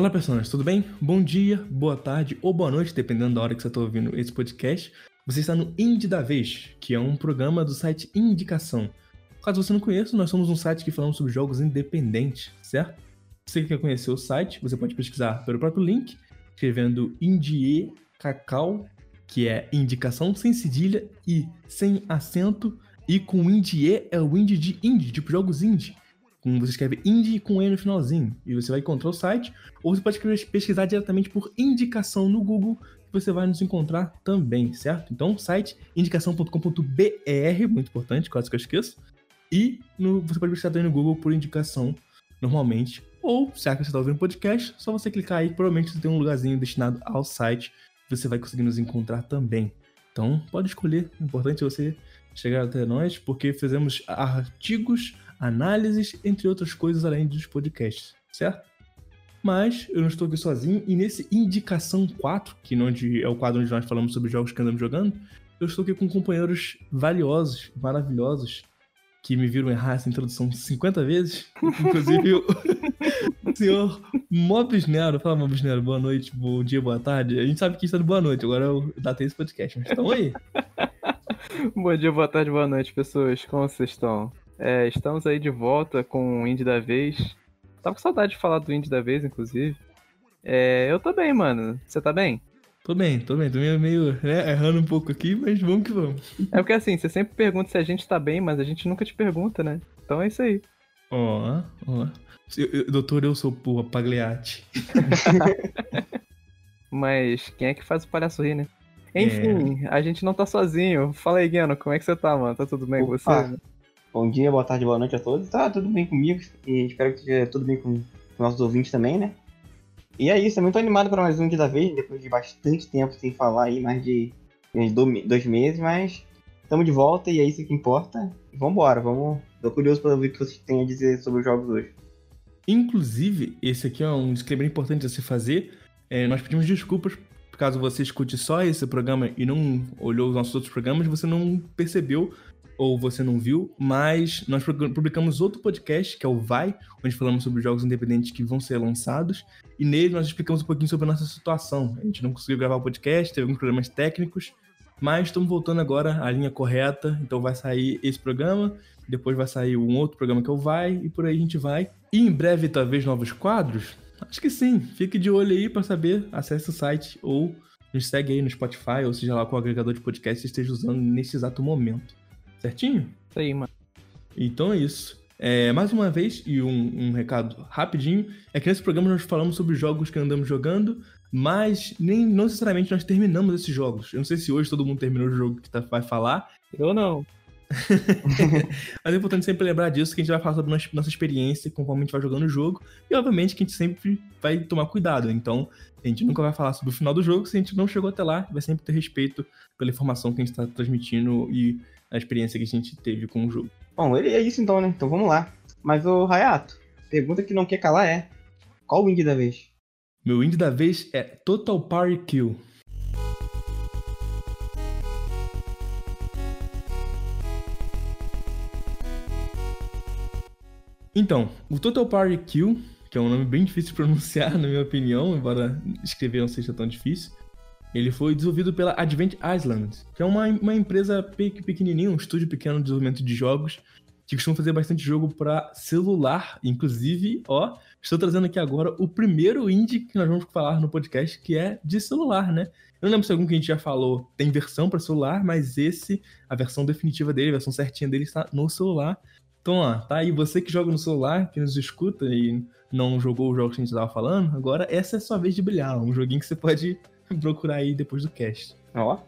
Olá, pessoas, tudo bem? Bom dia, boa tarde ou boa noite, dependendo da hora que você está ouvindo esse podcast. Você está no Indie da Vez, que é um programa do site Indicação. Caso você não conheça, nós somos um site que falamos sobre jogos independentes, certo? Se você quer conhecer o site, você pode pesquisar pelo próprio link, escrevendo Indie Cacau, que é indicação sem cedilha e sem acento, e com Indie é o indie de indie, tipo jogos indie com, você escreve indie com E no finalzinho, e você vai encontrar o site, ou você pode pesquisar diretamente por indicação no Google, você vai nos encontrar também, certo? Então, site indicação.com.br, muito importante, quase que eu esqueço, e no, você pode pesquisar também no Google por indicação, normalmente, ou, se é que você está ouvindo podcast, só você clicar aí, provavelmente você tem um lugarzinho destinado ao site, você vai conseguir nos encontrar também. Então, pode escolher, o importante é você chegar até nós, porque fizemos artigos, análises, entre outras coisas além dos podcasts, certo? Mas eu não estou aqui sozinho e nesse Indicação 4, que onde é o quadro onde nós falamos sobre jogos que andamos jogando, eu estou aqui com companheiros valiosos, maravilhosos, que me viram errar essa introdução 50 vezes. Inclusive o, senhor Mobs Nero. Fala, Mobs Nero, boa noite, bom dia, boa tarde. A gente sabe que está no boa noite, agora eu datei esse podcast, mas estão aí. bom dia, boa tarde, boa noite, pessoas. Como vocês estão? É, estamos aí de volta com o Indie da Vez. Tava com saudade de falar do Indie da Vez, inclusive. É, eu tô bem, mano. Você tá bem? Tô bem, tô bem. Tô meio, meio né, errando um pouco aqui, mas vamos que vamos. É porque assim, você sempre pergunta se a gente tá bem, mas a gente nunca te pergunta, né? Então é isso aí. Ó, ó. Doutor, eu sou porra, Pagliatti. mas quem é que faz o palhaço rir, né? Enfim, é... a gente não tá sozinho. Fala aí, Guiano, como é que você tá, mano? Tá tudo bem Opa. com você? Bom dia, boa tarde, boa noite a todos. Tá tudo bem comigo e espero que esteja tudo bem com, nossos ouvintes também, né? E é isso, é muito animado para mais um dia da vez, depois de bastante tempo sem falar aí, mais de, de dois meses, mas estamos de volta e é isso que importa. Vambora, vamos. Tô curioso para ouvir o que vocês têm a dizer sobre os jogos hoje. Inclusive, esse aqui é um disclaimer importante a se fazer. É, nós pedimos desculpas caso você escute só esse programa e não olhou os nossos outros programas, você não percebeu ou você não viu, mas nós publicamos outro podcast, que é o Vai, onde falamos sobre jogos independentes que vão ser lançados, e nele nós explicamos um pouquinho sobre a nossa situação. A gente não conseguiu gravar o podcast, teve alguns problemas técnicos, mas estamos voltando agora à linha correta, então vai sair esse programa, depois vai sair um outro programa que é o Vai, e por aí a gente vai. E em breve, talvez, novos quadros? Acho que sim, fique de olho aí para saber, acesse o site ou nos segue aí no Spotify, ou seja lá qual agregador de podcast você esteja usando nesse exato momento. Certinho? Isso aí, mano. Então é isso. É, mais uma vez, e um, um, recado rapidinho, é que nesse programa nós falamos sobre jogos que andamos jogando, mas nem não necessariamente nós terminamos esses jogos. Eu não sei se hoje todo mundo terminou o jogo que tá, vai falar. Eu não. mas é importante sempre lembrar disso, que a gente vai falar sobre nossa, nossa experiência conforme a gente vai jogando o jogo, e obviamente que a gente sempre vai tomar cuidado. Então, a gente nunca vai falar sobre o final do jogo se a gente não chegou até lá, vai sempre ter respeito pela informação que a gente está transmitindo e a experiência que a gente teve com o jogo. Bom, ele é isso então, né? Então vamos lá. Mas o Hayato, pergunta que não quer calar é: qual o indie da vez? Meu indie da vez é Total Party Kill. Então, o Total Party Kill, que é um nome bem difícil de pronunciar, na minha opinião, embora escrever não seja tão difícil, ele foi desenvolvido pela Advent Island, que é uma, uma empresa pequenininha, um estúdio pequeno de desenvolvimento de jogos, que costuma fazer bastante jogo para celular. Inclusive, ó, estou trazendo aqui agora o primeiro indie que nós vamos falar no podcast, que é de celular, né? Eu não lembro se algum que a gente já falou tem versão para celular, mas esse, a versão definitiva dele, a versão certinha dele está no celular. Então, ó, tá aí você que joga no celular, que nos escuta e não jogou o jogo que a gente estava falando, agora essa é a sua vez de brilhar. Um joguinho que você pode procurar aí depois do cast. Ó.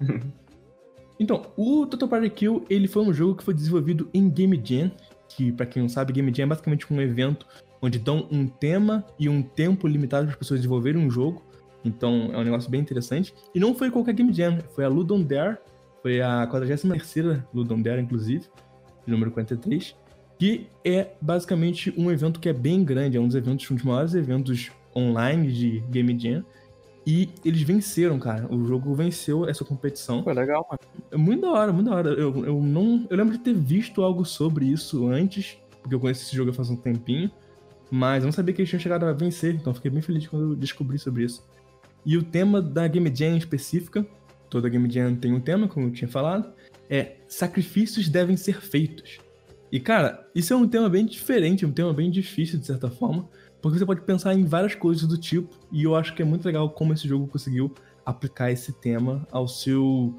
então, o Total Party Kill, ele foi um jogo que foi desenvolvido em Game Jam, que para quem não sabe, Game Jam é basicamente um evento onde dão um tema e um tempo limitado para as pessoas desenvolverem um jogo. Então, é um negócio bem interessante. E não foi qualquer Game Jam, foi a Ludon Dare, foi a 43ª Ludon Dare, inclusive, número 43, que é basicamente um evento que é bem grande, é um dos eventos, um dos maiores eventos online de Game Jam, e eles venceram, cara. O jogo venceu essa competição. Foi legal, mano. É muito da hora, muito da hora. Eu, eu não. Eu lembro de ter visto algo sobre isso antes, porque eu conheço esse jogo faz um tempinho. mas eu não sabia que eles tinham chegado a vencer, então fiquei bem feliz quando eu descobri sobre isso. E o tema da Game Jam específica, toda Game Jam tem um tema, como eu tinha falado, é sacrifícios devem ser feitos. E cara, isso é um tema bem diferente, um tema bem difícil de certa forma, porque você pode pensar em várias coisas do tipo, e eu acho que é muito legal como esse jogo conseguiu aplicar esse tema ao seu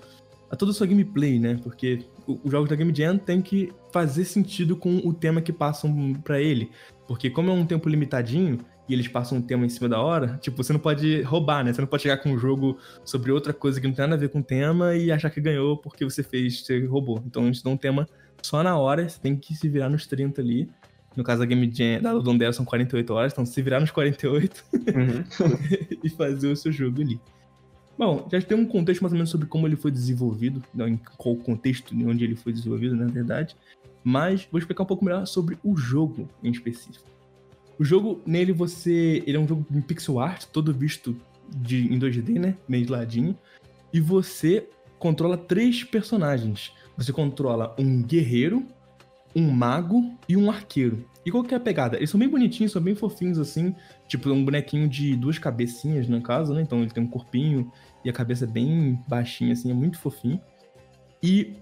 a toda a sua gameplay, né? Porque os jogos da Game Jam tem que fazer sentido com o tema que passam para ele, porque como é um tempo limitadinho e eles passam um tema em cima da hora, tipo, você não pode roubar, né? Você não pode chegar com um jogo sobre outra coisa que não tem nada a ver com o tema e achar que ganhou porque você fez, você roubou. Então eles dão um tema só na hora, você tem que se virar nos 30 ali. No caso da Game Jam, da Ludondera são 48 horas, então se virar nos 48 uhum. e fazer o seu jogo ali. Bom, já tem um contexto mais ou menos sobre como ele foi desenvolvido, em qual contexto de onde ele foi desenvolvido, na verdade. Mas vou explicar um pouco melhor sobre o jogo em específico. O jogo, nele você. Ele é um jogo em pixel art, todo visto de, em 2D, né? Meio de ladinho. E você controla três personagens. Você controla um guerreiro, um mago e um arqueiro. E qual que é a pegada? Eles são bem bonitinhos, são bem fofinhos assim. Tipo, um bonequinho de duas cabecinhas, no caso, né? Então ele tem um corpinho e a cabeça bem baixinha, assim, é muito fofinho. E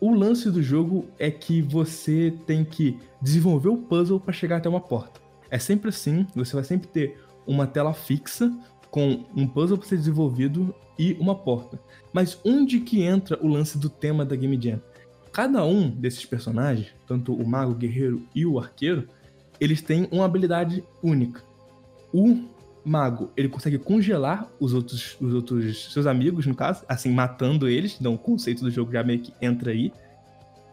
o lance do jogo é que você tem que desenvolver o puzzle para chegar até uma porta. É sempre assim, você vai sempre ter uma tela fixa com um puzzle para ser desenvolvido e uma porta. Mas onde que entra o lance do tema da Game Jam? Cada um desses personagens, tanto o mago, o guerreiro e o arqueiro, eles têm uma habilidade única. O mago, ele consegue congelar os outros, os outros seus amigos, no caso, assim, matando eles. Então o conceito do jogo já meio que entra aí.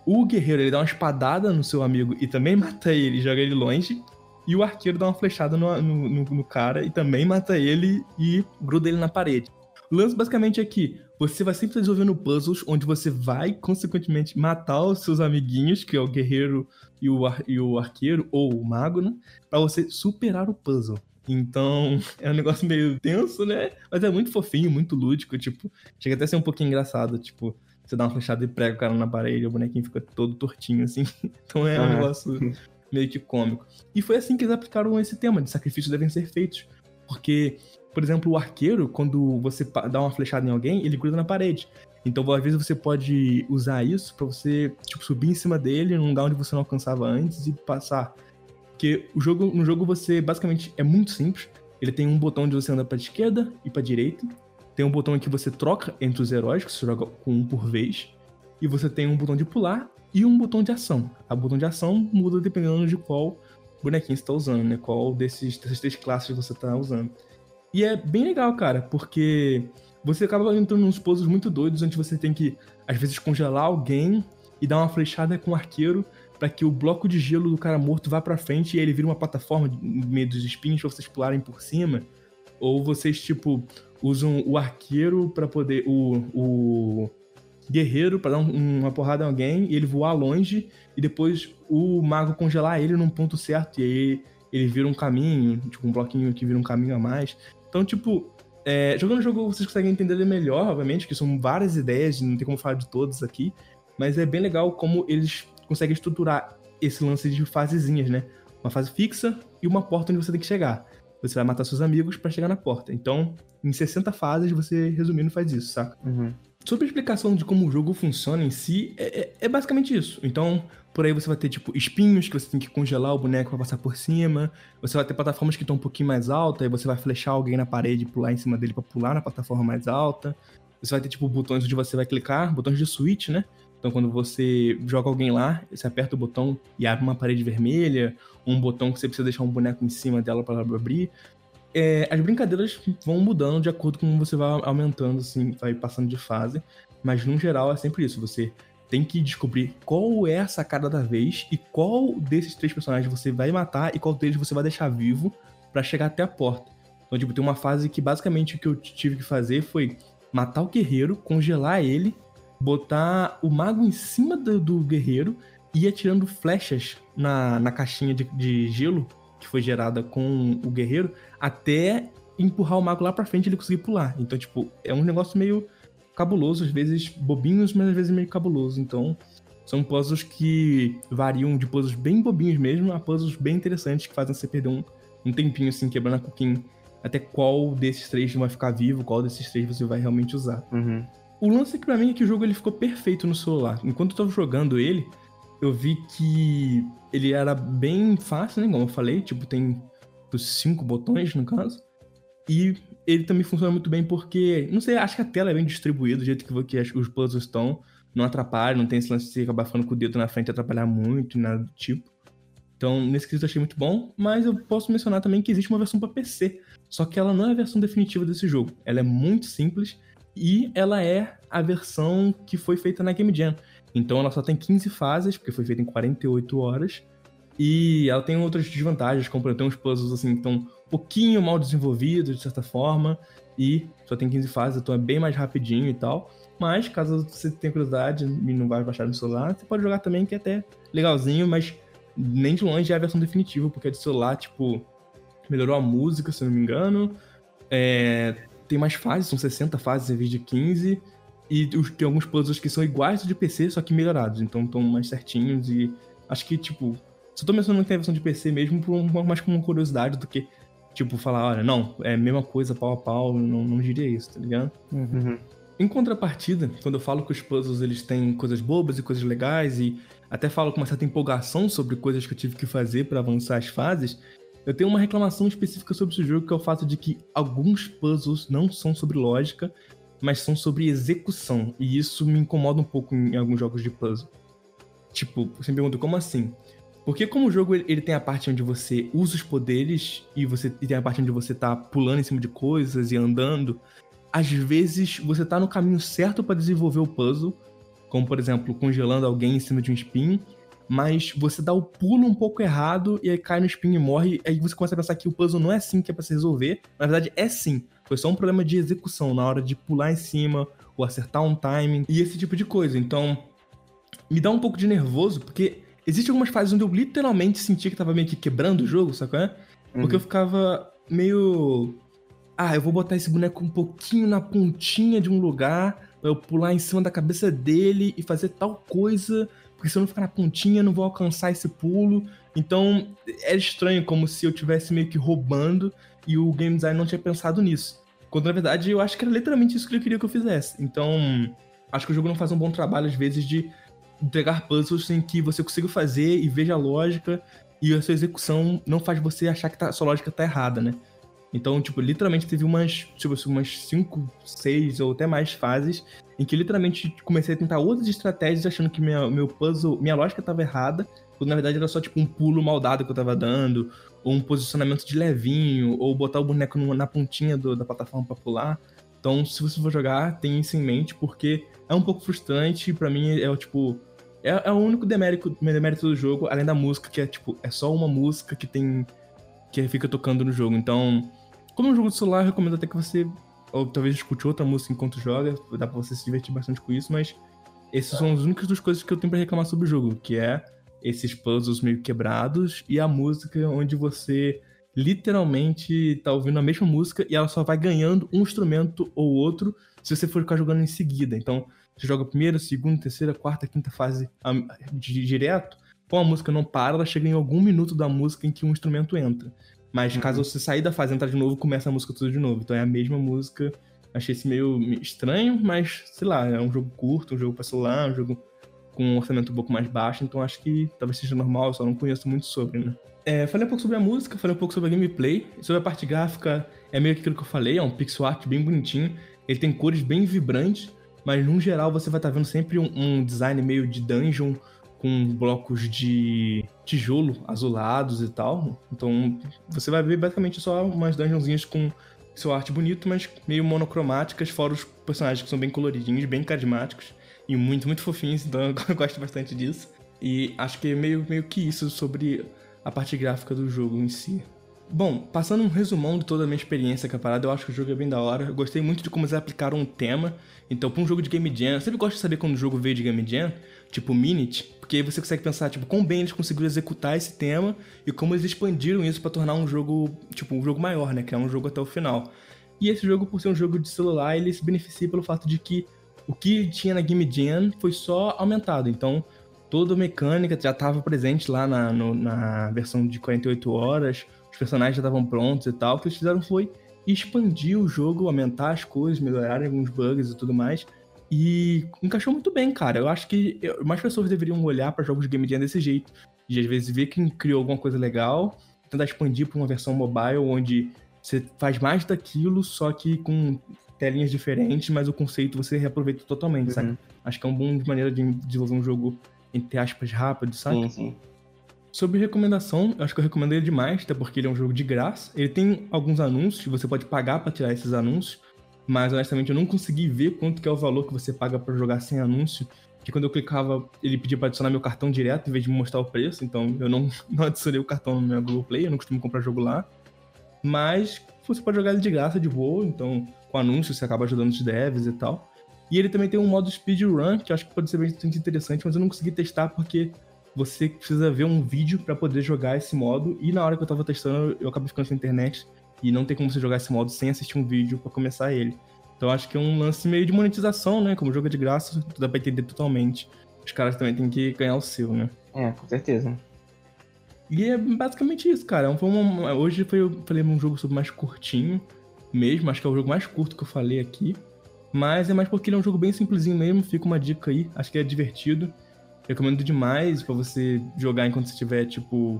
O guerreiro, ele dá uma espadada no seu amigo e também mata ele joga ele longe. E o arqueiro dá uma flechada no, no, no, no cara e também mata ele e gruda ele na parede. O lance basicamente é que você vai sempre desenvolvendo puzzles onde você vai, consequentemente, matar os seus amiguinhos, que é o guerreiro e o, ar, e o arqueiro, ou o mago, né? Pra você superar o puzzle. Então, é um negócio meio tenso, né? Mas é muito fofinho, muito lúdico, tipo, chega até a ser um pouquinho engraçado, tipo, você dá uma flechada e prega o cara na parede, o bonequinho fica todo tortinho, assim. Então é um ah. negócio meio que cômico. E foi assim que eles aplicaram esse tema de sacrifícios devem ser feitos. Porque por exemplo, o arqueiro, quando você dá uma flechada em alguém, ele gruda na parede. Então, às vezes, você pode usar isso para você tipo, subir em cima dele num lugar onde você não alcançava antes e passar. Porque o jogo, no jogo você basicamente é muito simples. Ele tem um botão onde você anda para esquerda e para direita. Tem um botão em que você troca entre os heróis, que você joga com um por vez. E você tem um botão de pular e um botão de ação. A botão de ação muda dependendo de qual bonequinho você está usando, né? Qual desses, dessas três classes você está usando. E é bem legal, cara, porque você acaba entrando nos puzzles muito doidos, onde você tem que, às vezes, congelar alguém e dar uma flechada com o arqueiro para que o bloco de gelo do cara morto vá para frente e ele vira uma plataforma no meio dos espinhos pra vocês pularem por cima. Ou vocês, tipo, usam o arqueiro para poder. O, o guerreiro para dar um, uma porrada em alguém e ele voar longe e depois o mago congelar ele num ponto certo e aí ele vira um caminho, tipo um bloquinho que vira um caminho a mais. Então, tipo, é, jogando o jogo vocês conseguem entender ele melhor, obviamente, que são várias ideias, não tem como falar de todas aqui, mas é bem legal como eles conseguem estruturar esse lance de fasezinhas, né? Uma fase fixa e uma porta onde você tem que chegar. Você vai matar seus amigos para chegar na porta. Então, em 60 fases, você resumindo faz isso, saca? Uhum. Sobre a explicação de como o jogo funciona em si, é, é, é basicamente isso. Então, por aí você vai ter, tipo, espinhos que você tem que congelar o boneco para passar por cima. Você vai ter plataformas que estão um pouquinho mais altas, aí você vai flechar alguém na parede e pular em cima dele para pular na plataforma mais alta. Você vai ter, tipo, botões onde você vai clicar, botões de switch, né? Então, quando você joga alguém lá, você aperta o botão e abre uma parede vermelha, um botão que você precisa deixar um boneco em cima dela para abrir. É, as brincadeiras vão mudando de acordo com como você vai aumentando, assim, vai passando de fase. Mas, no geral, é sempre isso. Você tem que descobrir qual é a sacada da vez e qual desses três personagens você vai matar e qual deles você vai deixar vivo para chegar até a porta. Então, tipo, tem uma fase que basicamente o que eu tive que fazer foi matar o guerreiro, congelar ele, botar o mago em cima do, do guerreiro e ir atirando flechas na, na caixinha de, de gelo que foi gerada com o guerreiro até empurrar o mago lá pra frente e ele conseguir pular. Então, tipo, é um negócio meio cabuloso, às vezes bobinhos, mas às vezes meio cabuloso. Então, São puzzles que variam de puzzles bem bobinhos mesmo a puzzles bem interessantes que fazem você perder um, um tempinho assim, quebrando a coquinha até qual desses três vai ficar vivo, qual desses três você vai realmente usar. Uhum. O lance é que pra mim é que o jogo ele ficou perfeito no celular. Enquanto eu tava jogando ele, eu vi que ele era bem fácil, né? Como eu falei, tipo, tem os cinco botões no caso. E ele também funciona muito bem porque, não sei, acho que a tela é bem distribuída do jeito que, que os puzzles estão. Não atrapalha, não tem esse lance de você acabar ficando com o dedo na frente atrapalhar muito, nada do tipo. Então, nesse quesito eu achei muito bom, mas eu posso mencionar também que existe uma versão para PC. Só que ela não é a versão definitiva desse jogo. Ela é muito simples e ela é a versão que foi feita na Game Jam. Então ela só tem 15 fases, porque foi feita em 48 horas. E ela tem outras desvantagens, como tem uns puzzles assim, tão um pouquinho mal desenvolvidos, de certa forma. E só tem 15 fases, então é bem mais rapidinho e tal. Mas, caso você tenha curiosidade e não vai baixar no celular, você pode jogar também, que é até legalzinho, mas nem de longe é a versão definitiva, porque a de celular, tipo, melhorou a música, se eu não me engano. É, tem mais fases, são 60 fases em vez de 15. E tem alguns puzzles que são iguais de PC, só que melhorados. Então estão mais certinhos e acho que, tipo, só tô mencionando que tem a versão de PC mesmo por um, mais como curiosidade do que, tipo, falar, olha, não, é a mesma coisa, pau a pau, não, não diria isso, tá ligado? Uhum. Em contrapartida, quando eu falo que os puzzles eles têm coisas bobas e coisas legais e até falo com uma certa empolgação sobre coisas que eu tive que fazer para avançar as fases, eu tenho uma reclamação específica sobre esse jogo, que é o fato de que alguns puzzles não são sobre lógica, mas são sobre execução. E isso me incomoda um pouco em alguns jogos de puzzle. Tipo, você me pergunta, como assim? Porque como o jogo ele tem a parte onde você usa os poderes e você e tem a parte onde você tá pulando em cima de coisas e andando, às vezes você tá no caminho certo para desenvolver o puzzle, como por exemplo, congelando alguém em cima de um espinho, mas você dá o pulo um pouco errado e aí cai no espinho e morre, aí você começa a pensar que o puzzle não é assim que é pra se resolver. Na verdade, é sim. Foi só um problema de execução na hora de pular em cima ou acertar um timing e esse tipo de coisa. Então, me dá um pouco de nervoso, porque existem algumas fases onde eu literalmente sentia que tava meio que quebrando o jogo, sacou? É? Porque uhum. eu ficava meio. Ah, eu vou botar esse boneco um pouquinho na pontinha de um lugar, eu pular em cima da cabeça dele e fazer tal coisa porque se eu não ficar na pontinha, não vou alcançar esse pulo. Então, é estranho, como se eu tivesse meio que roubando e o game design não tinha pensado nisso. Quando na verdade eu acho que era literalmente isso que ele queria que eu fizesse. Então, acho que o jogo não faz um bom trabalho às vezes de entregar puzzles em que você consiga fazer e veja a lógica e a sua execução não faz você achar que tá, a sua lógica tá errada, né? Então, tipo, literalmente teve umas, tipo, umas 5, 6 ou até mais fases em que literalmente comecei a tentar outras estratégias achando que minha, meu puzzle, minha lógica estava errada, quando na verdade era só tipo um pulo maldado que eu tava dando, ou um posicionamento de levinho, ou botar o boneco na pontinha do, da plataforma para pular. Então, se você for jogar, tenha isso em mente, porque é um pouco frustrante, para mim é, é tipo. É, é, o único demérito, demérito do jogo, além da música, que é tipo, é só uma música que tem. que fica tocando no jogo. Então, como é um jogo de celular, eu recomendo até que você ou talvez escute outra música enquanto joga, dá pra você se divertir bastante com isso, mas esses são as únicas duas coisas que eu tenho para reclamar sobre o jogo, que é esses puzzles meio quebrados e a música onde você literalmente tá ouvindo a mesma música e ela só vai ganhando um instrumento ou outro se você for ficar jogando em seguida. Então, você joga primeira, segunda, terceira, quarta, quinta fase direto, com a música não para, ela chega em algum minuto da música em que um instrumento entra. Mas uhum. caso você sair da fase e entrar de novo, começa a música tudo de novo. Então é a mesma música. Achei esse meio estranho, mas sei lá, é um jogo curto, um jogo pra celular, um jogo com um orçamento um pouco mais baixo, então acho que talvez seja normal, só não conheço muito sobre, né? É, falei um pouco sobre a música, falei um pouco sobre a gameplay, sobre a parte gráfica, é meio que aquilo que eu falei, é um pixel art bem bonitinho, ele tem cores bem vibrantes, mas no geral você vai estar tá vendo sempre um, um design meio de dungeon, com blocos de tijolo azulados e tal. Então você vai ver basicamente só umas dungeonzinhas com seu arte bonito, mas meio monocromáticas, fora os personagens que são bem coloridinhos, bem carismáticos e muito, muito fofinhos, então eu gosto bastante disso. E acho que é meio, meio que isso sobre a parte gráfica do jogo em si. Bom, passando um resumão de toda a minha experiência com a parada, eu acho que o jogo é bem da hora. Eu gostei muito de como eles aplicaram um tema. Então, pra um jogo de Game Jam, eu sempre gosto de saber quando o jogo veio de Game Jam, tipo Minute, porque aí você consegue pensar, tipo, quão bem eles conseguiram executar esse tema e como eles expandiram isso para tornar um jogo, tipo, um jogo maior, né? Que é um jogo até o final. E esse jogo, por ser um jogo de celular, ele se beneficia pelo fato de que o que tinha na Game Jam foi só aumentado. Então, toda a mecânica já estava presente lá na, no, na versão de 48 horas, personagens já estavam prontos e tal. O que eles fizeram foi expandir o jogo, aumentar as coisas, melhorar alguns bugs e tudo mais. E encaixou muito bem, cara. Eu acho que mais pessoas deveriam olhar para jogos de Game Jam desse jeito. De às vezes ver quem criou alguma coisa legal, tentar expandir para uma versão mobile onde você faz mais daquilo, só que com telinhas diferentes, mas o conceito você reaproveita totalmente, uhum. sabe? Acho que é uma boa maneira de desenvolver um jogo, entre aspas, rápido, sabe? Sim, sim. Sobre recomendação, eu acho que eu recomendo ele demais, até porque ele é um jogo de graça. Ele tem alguns anúncios, você pode pagar para tirar esses anúncios, mas honestamente eu não consegui ver quanto que é o valor que você paga para jogar sem anúncio. Que quando eu clicava, ele pedia para adicionar meu cartão direto em vez de me mostrar o preço, então eu não, não adicionei o cartão no meu Google Play, eu não costumo comprar jogo lá. Mas você pode jogar ele de graça, de boa, então com anúncios você acaba ajudando os devs e tal. E ele também tem um modo speedrun, que eu acho que pode ser bastante interessante, mas eu não consegui testar porque você precisa ver um vídeo para poder jogar esse modo. E na hora que eu tava testando, eu acabei ficando sem internet. E não tem como você jogar esse modo sem assistir um vídeo para começar ele. Então acho que é um lance meio de monetização, né? Como jogo é de graça, dá pra entender totalmente. Os caras também têm que ganhar o seu, né? É, com certeza. E é basicamente isso, cara. Foi uma, hoje foi, eu falei um jogo sobre mais curtinho mesmo. Acho que é o jogo mais curto que eu falei aqui. Mas é mais porque ele é um jogo bem simplesinho mesmo. Fica uma dica aí. Acho que é divertido. Recomendo demais para você jogar enquanto você estiver, tipo,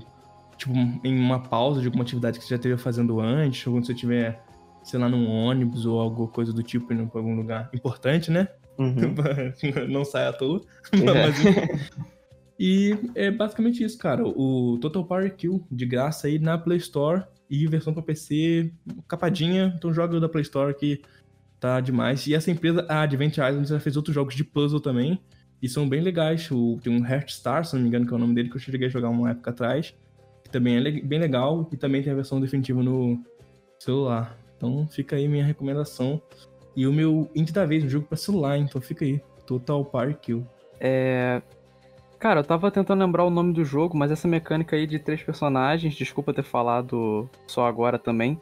tipo, em uma pausa de alguma atividade que você já esteja fazendo antes, ou quando você estiver, sei lá, num ônibus ou alguma coisa do tipo, indo pra algum lugar importante, né? Uhum. Não sai à toa. É. E é basicamente isso, cara. O Total Power Kill, de graça aí na Play Store e versão para PC, capadinha. Então joga da Play Store que tá demais. E essa empresa, a Advent Island, já fez outros jogos de puzzle também. E são bem legais. O, tem um Heart Star, se não me engano, que é o nome dele, que eu cheguei a jogar uma época atrás. Que também é bem legal. E também tem a versão definitiva no celular. Então fica aí minha recomendação. E o meu indie da vez, um jogo para celular, então fica aí. Total Park Kill. É. Cara, eu tava tentando lembrar o nome do jogo, mas essa mecânica aí de três personagens, desculpa ter falado só agora também.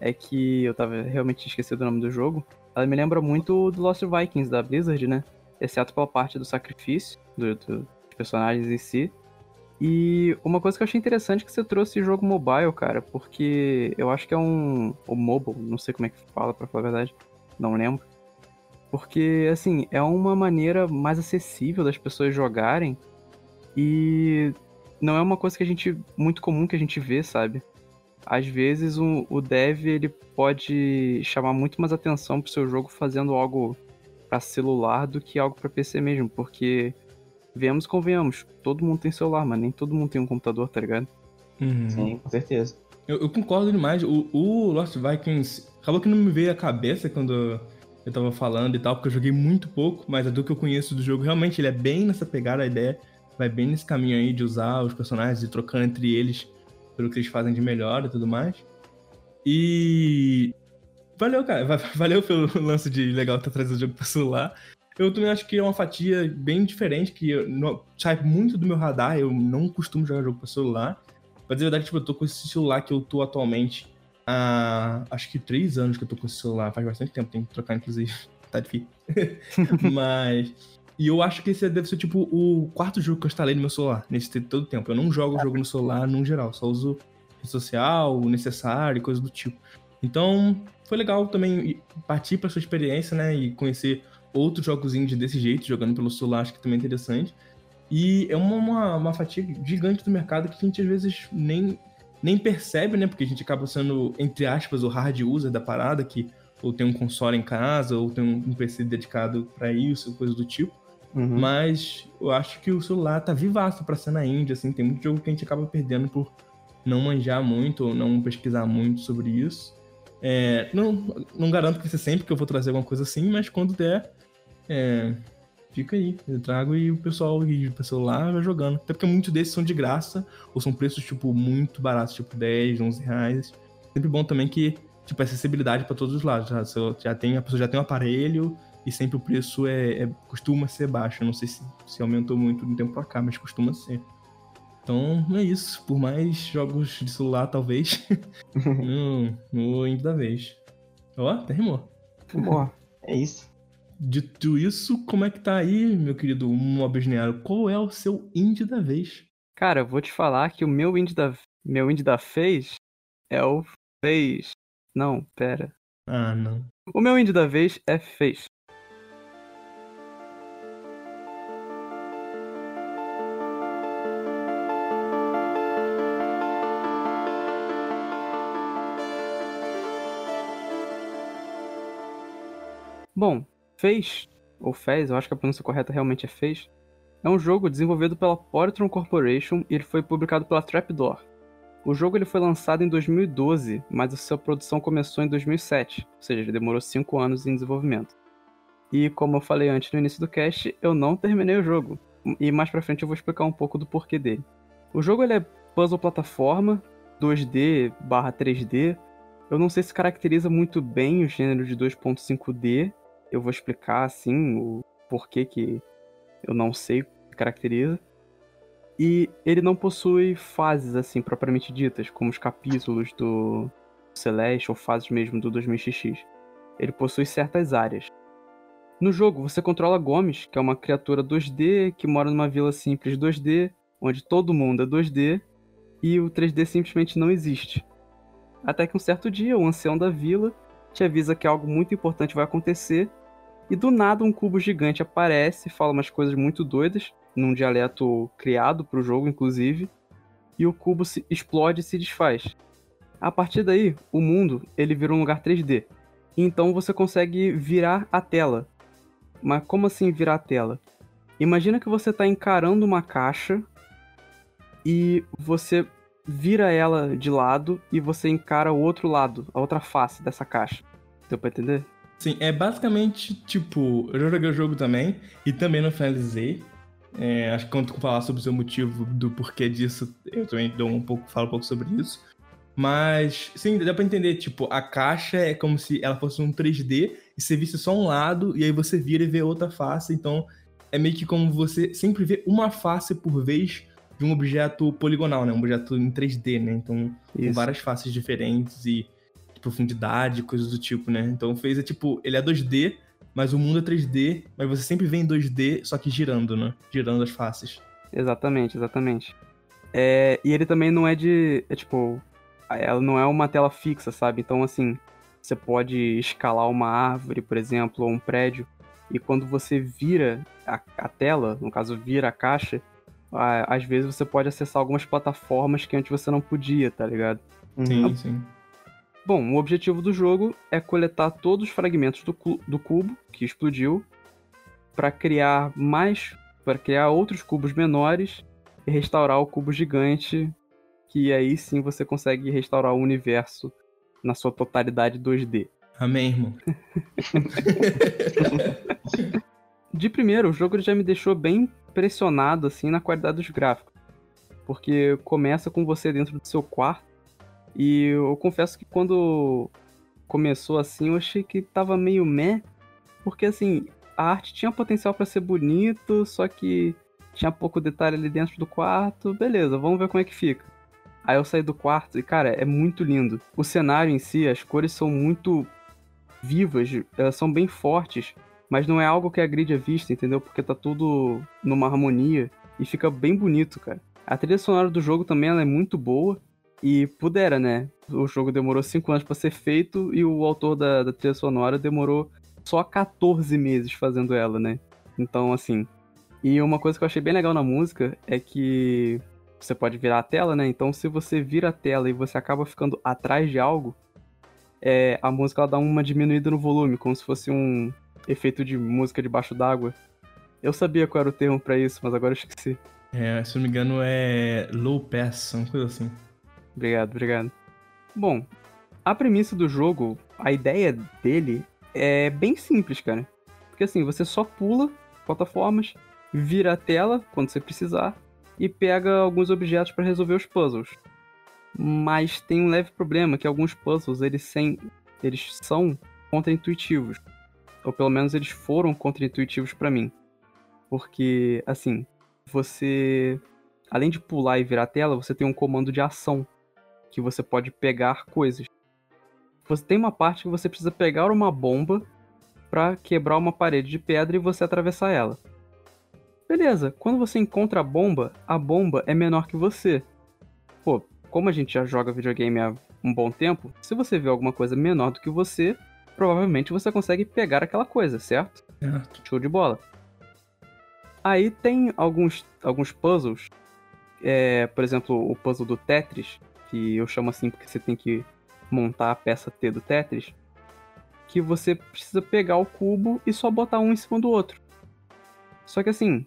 É que eu tava realmente esquecido o nome do jogo. Ela me lembra muito do Lost Vikings da Blizzard, né? Exceto pela parte do sacrifício do, do, dos personagens em si. E uma coisa que eu achei interessante é que você trouxe jogo mobile, cara, porque eu acho que é um. O mobile, não sei como é que fala, pra falar a verdade, não lembro. Porque, assim, é uma maneira mais acessível das pessoas jogarem e não é uma coisa que a gente. muito comum que a gente vê, sabe? Às vezes o, o dev ele pode chamar muito mais atenção pro seu jogo fazendo algo para celular do que algo para PC mesmo, porque vemos convenhamos, todo mundo tem celular, mas nem todo mundo tem um computador, tá ligado? Uhum. Sim, com certeza. Eu, eu, concordo demais. O, o Lost Vikings acabou que não me veio à cabeça quando eu tava falando e tal, porque eu joguei muito pouco, mas é do que eu conheço do jogo, realmente ele é bem nessa pegada, a ideia vai bem nesse caminho aí de usar os personagens e trocando entre eles pelo que eles fazem de melhor e tudo mais. E Valeu, cara. Valeu pelo lance de legal ter trazido o jogo pra celular. Eu também acho que é uma fatia bem diferente, que sai muito do meu radar. Eu não costumo jogar jogo pra celular. Pra dizer a verdade, tipo, eu tô com esse celular que eu tô atualmente há acho que três anos que eu tô com esse celular. Faz bastante tempo, tem que trocar, inclusive. Tá difícil. Mas. E eu acho que esse deve ser, tipo, o quarto jogo que eu instalei no meu celular, nesse todo tempo. Eu não jogo o jogo no celular, no geral. Só uso rede social, necessário coisas do tipo. Então, foi legal também partir para sua experiência, né? E conhecer outros jogos indie desse jeito, jogando pelo celular, acho que também é interessante. E é uma, uma, uma, fatia gigante do mercado que a gente às vezes nem, nem percebe, né? Porque a gente acaba sendo, entre aspas, o hard user da parada, que ou tem um console em casa, ou tem um, PC dedicado para isso, coisa do tipo. Uhum. Mas eu acho que o celular tá vivaço pra cena indie, assim, tem muito jogo que a gente acaba perdendo por não manjar muito ou não pesquisar muito sobre isso. É, não, não garanto que ser sempre que eu vou trazer alguma coisa assim, mas quando der, é, fica aí. Eu trago e o pessoal e o celular vai jogando. Até porque muitos desses são de graça, ou são preços, tipo, muito baratos, tipo 10, 11 reais. Sempre bom também que, tipo, acessibilidade para todos os lados. Já, já tem, a pessoa já tem um aparelho e sempre o preço é, é costuma ser baixo. Eu não sei se, se aumentou muito no tempo pra cá, mas costuma ser. Então é isso. Por mais jogos de celular, talvez. no, no Indie da vez. Ó, até rimou. Boa, é isso. dito isso, como é que tá aí, meu querido Mobisnearo? Qual é o seu indie da vez? Cara, eu vou te falar que o meu indie da, meu indie da vez é o Fez. Não, pera. Ah, não. O meu indie da vez é Fez. Bom, Fez, ou Fez, eu acho que a pronúncia correta realmente é Fez, é um jogo desenvolvido pela Polytron Corporation e ele foi publicado pela Trapdoor. O jogo ele foi lançado em 2012, mas a sua produção começou em 2007, ou seja, ele demorou 5 anos em desenvolvimento. E como eu falei antes no início do cast, eu não terminei o jogo, e mais pra frente eu vou explicar um pouco do porquê dele. O jogo ele é puzzle plataforma, 2D barra 3D. Eu não sei se caracteriza muito bem o gênero de 2.5D, eu vou explicar assim o porquê que eu não sei que caracteriza. E ele não possui fases assim propriamente ditas, como os capítulos do Celeste ou fases mesmo do 2000XX. Ele possui certas áreas. No jogo, você controla Gomes, que é uma criatura 2D que mora numa vila simples 2D, onde todo mundo é 2D e o 3D simplesmente não existe. Até que um certo dia, o ancião da vila te avisa que algo muito importante vai acontecer e do nada um cubo gigante aparece, fala umas coisas muito doidas, num dialeto criado para o jogo, inclusive, e o cubo se explode e se desfaz. A partir daí, o mundo ele vira um lugar 3D. Então você consegue virar a tela. Mas como assim virar a tela? Imagina que você está encarando uma caixa e você vira ela de lado e você encara o outro lado, a outra face dessa caixa. Deu pra entender? Sim, é basicamente, tipo, eu já joguei o jogo também, e também não finalizei. É, acho que quando tu falar sobre o seu motivo do porquê disso, eu também dou um pouco, falo um pouco sobre isso. Mas, sim, dá pra entender, tipo, a caixa é como se ela fosse um 3D e você visse só um lado, e aí você vira e vê outra face, então é meio que como você sempre vê uma face por vez de um objeto poligonal, né? Um objeto em 3D, né? Então, Isso. com várias faces diferentes e profundidade, coisas do tipo, né? Então fez é tipo, ele é 2D, mas o mundo é 3D, mas você sempre vê em 2D, só que girando, né? Girando as faces. Exatamente, exatamente. É, e ele também não é de. É tipo. Ela não é uma tela fixa, sabe? Então, assim, você pode escalar uma árvore, por exemplo, ou um prédio, e quando você vira a, a tela, no caso, vira a caixa, a, às vezes você pode acessar algumas plataformas que antes você não podia, tá ligado? Sim, uhum. sim. Bom, o objetivo do jogo é coletar todos os fragmentos do, do cubo que explodiu para criar mais, para criar outros cubos menores e restaurar o cubo gigante, que aí sim você consegue restaurar o universo na sua totalidade 2D. Amém, irmão. De primeiro, o jogo já me deixou bem pressionado assim na qualidade dos gráficos. Porque começa com você dentro do seu quarto e eu confesso que quando começou assim, eu achei que tava meio meh, porque assim, a arte tinha potencial para ser bonito, só que tinha pouco detalhe ali dentro do quarto. Beleza, vamos ver como é que fica. Aí eu saí do quarto e, cara, é muito lindo. O cenário em si, as cores são muito vivas, elas são bem fortes, mas não é algo que agride a vista, entendeu? Porque tá tudo numa harmonia e fica bem bonito, cara. A trilha sonora do jogo também ela é muito boa. E pudera, né? O jogo demorou 5 anos para ser feito e o autor da, da trilha sonora demorou só 14 meses fazendo ela, né? Então, assim. E uma coisa que eu achei bem legal na música é que você pode virar a tela, né? Então, se você vira a tela e você acaba ficando atrás de algo, é, a música ela dá uma diminuída no volume, como se fosse um efeito de música debaixo d'água. Eu sabia qual era o termo para isso, mas agora eu esqueci. É, se não me engano é low pass, uma coisa assim. Obrigado, obrigado. Bom, a premissa do jogo, a ideia dele é bem simples, cara. Porque assim, você só pula plataformas, vira a tela quando você precisar e pega alguns objetos para resolver os puzzles. Mas tem um leve problema que alguns puzzles eles, sem, eles são contra-intuitivos. Ou pelo menos eles foram contra-intuitivos para mim. Porque, assim, você. Além de pular e virar a tela, você tem um comando de ação que você pode pegar coisas. Você tem uma parte que você precisa pegar uma bomba para quebrar uma parede de pedra e você atravessar ela. Beleza, quando você encontra a bomba, a bomba é menor que você. Pô, como a gente já joga videogame há um bom tempo, se você vê alguma coisa menor do que você, provavelmente você consegue pegar aquela coisa, certo? Certo. Show de bola. Aí tem alguns, alguns puzzles, é, por exemplo, o puzzle do Tetris, que eu chamo assim porque você tem que montar a peça T do Tetris, que você precisa pegar o cubo e só botar um em cima do outro. Só que assim,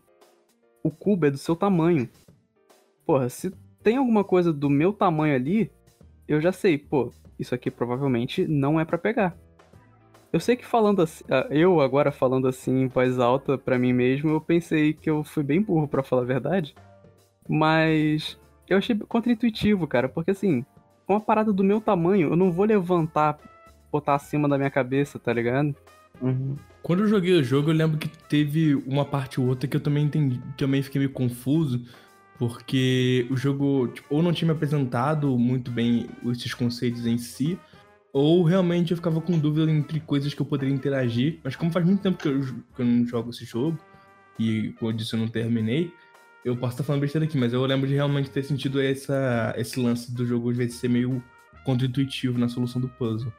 o cubo é do seu tamanho. Porra, se tem alguma coisa do meu tamanho ali, eu já sei, pô, isso aqui provavelmente não é para pegar. Eu sei que falando assim, eu agora falando assim em voz alta para mim mesmo, eu pensei que eu fui bem burro para falar a verdade. Mas eu achei contraintuitivo, cara, porque assim, uma parada do meu tamanho, eu não vou levantar, botar acima da minha cabeça, tá ligado? Uhum. Quando eu joguei o jogo, eu lembro que teve uma parte ou outra que eu também entendi, também fiquei meio confuso, porque o jogo tipo, ou não tinha me apresentado muito bem esses conceitos em si, ou realmente eu ficava com dúvida entre coisas que eu poderia interagir. Mas como faz muito tempo que eu, que eu não jogo esse jogo, e eu disse, eu não terminei, eu posso estar falando besteira aqui, mas eu lembro de realmente ter sentido essa, esse lance do jogo às vezes ser meio contra-intuitivo na solução do puzzle.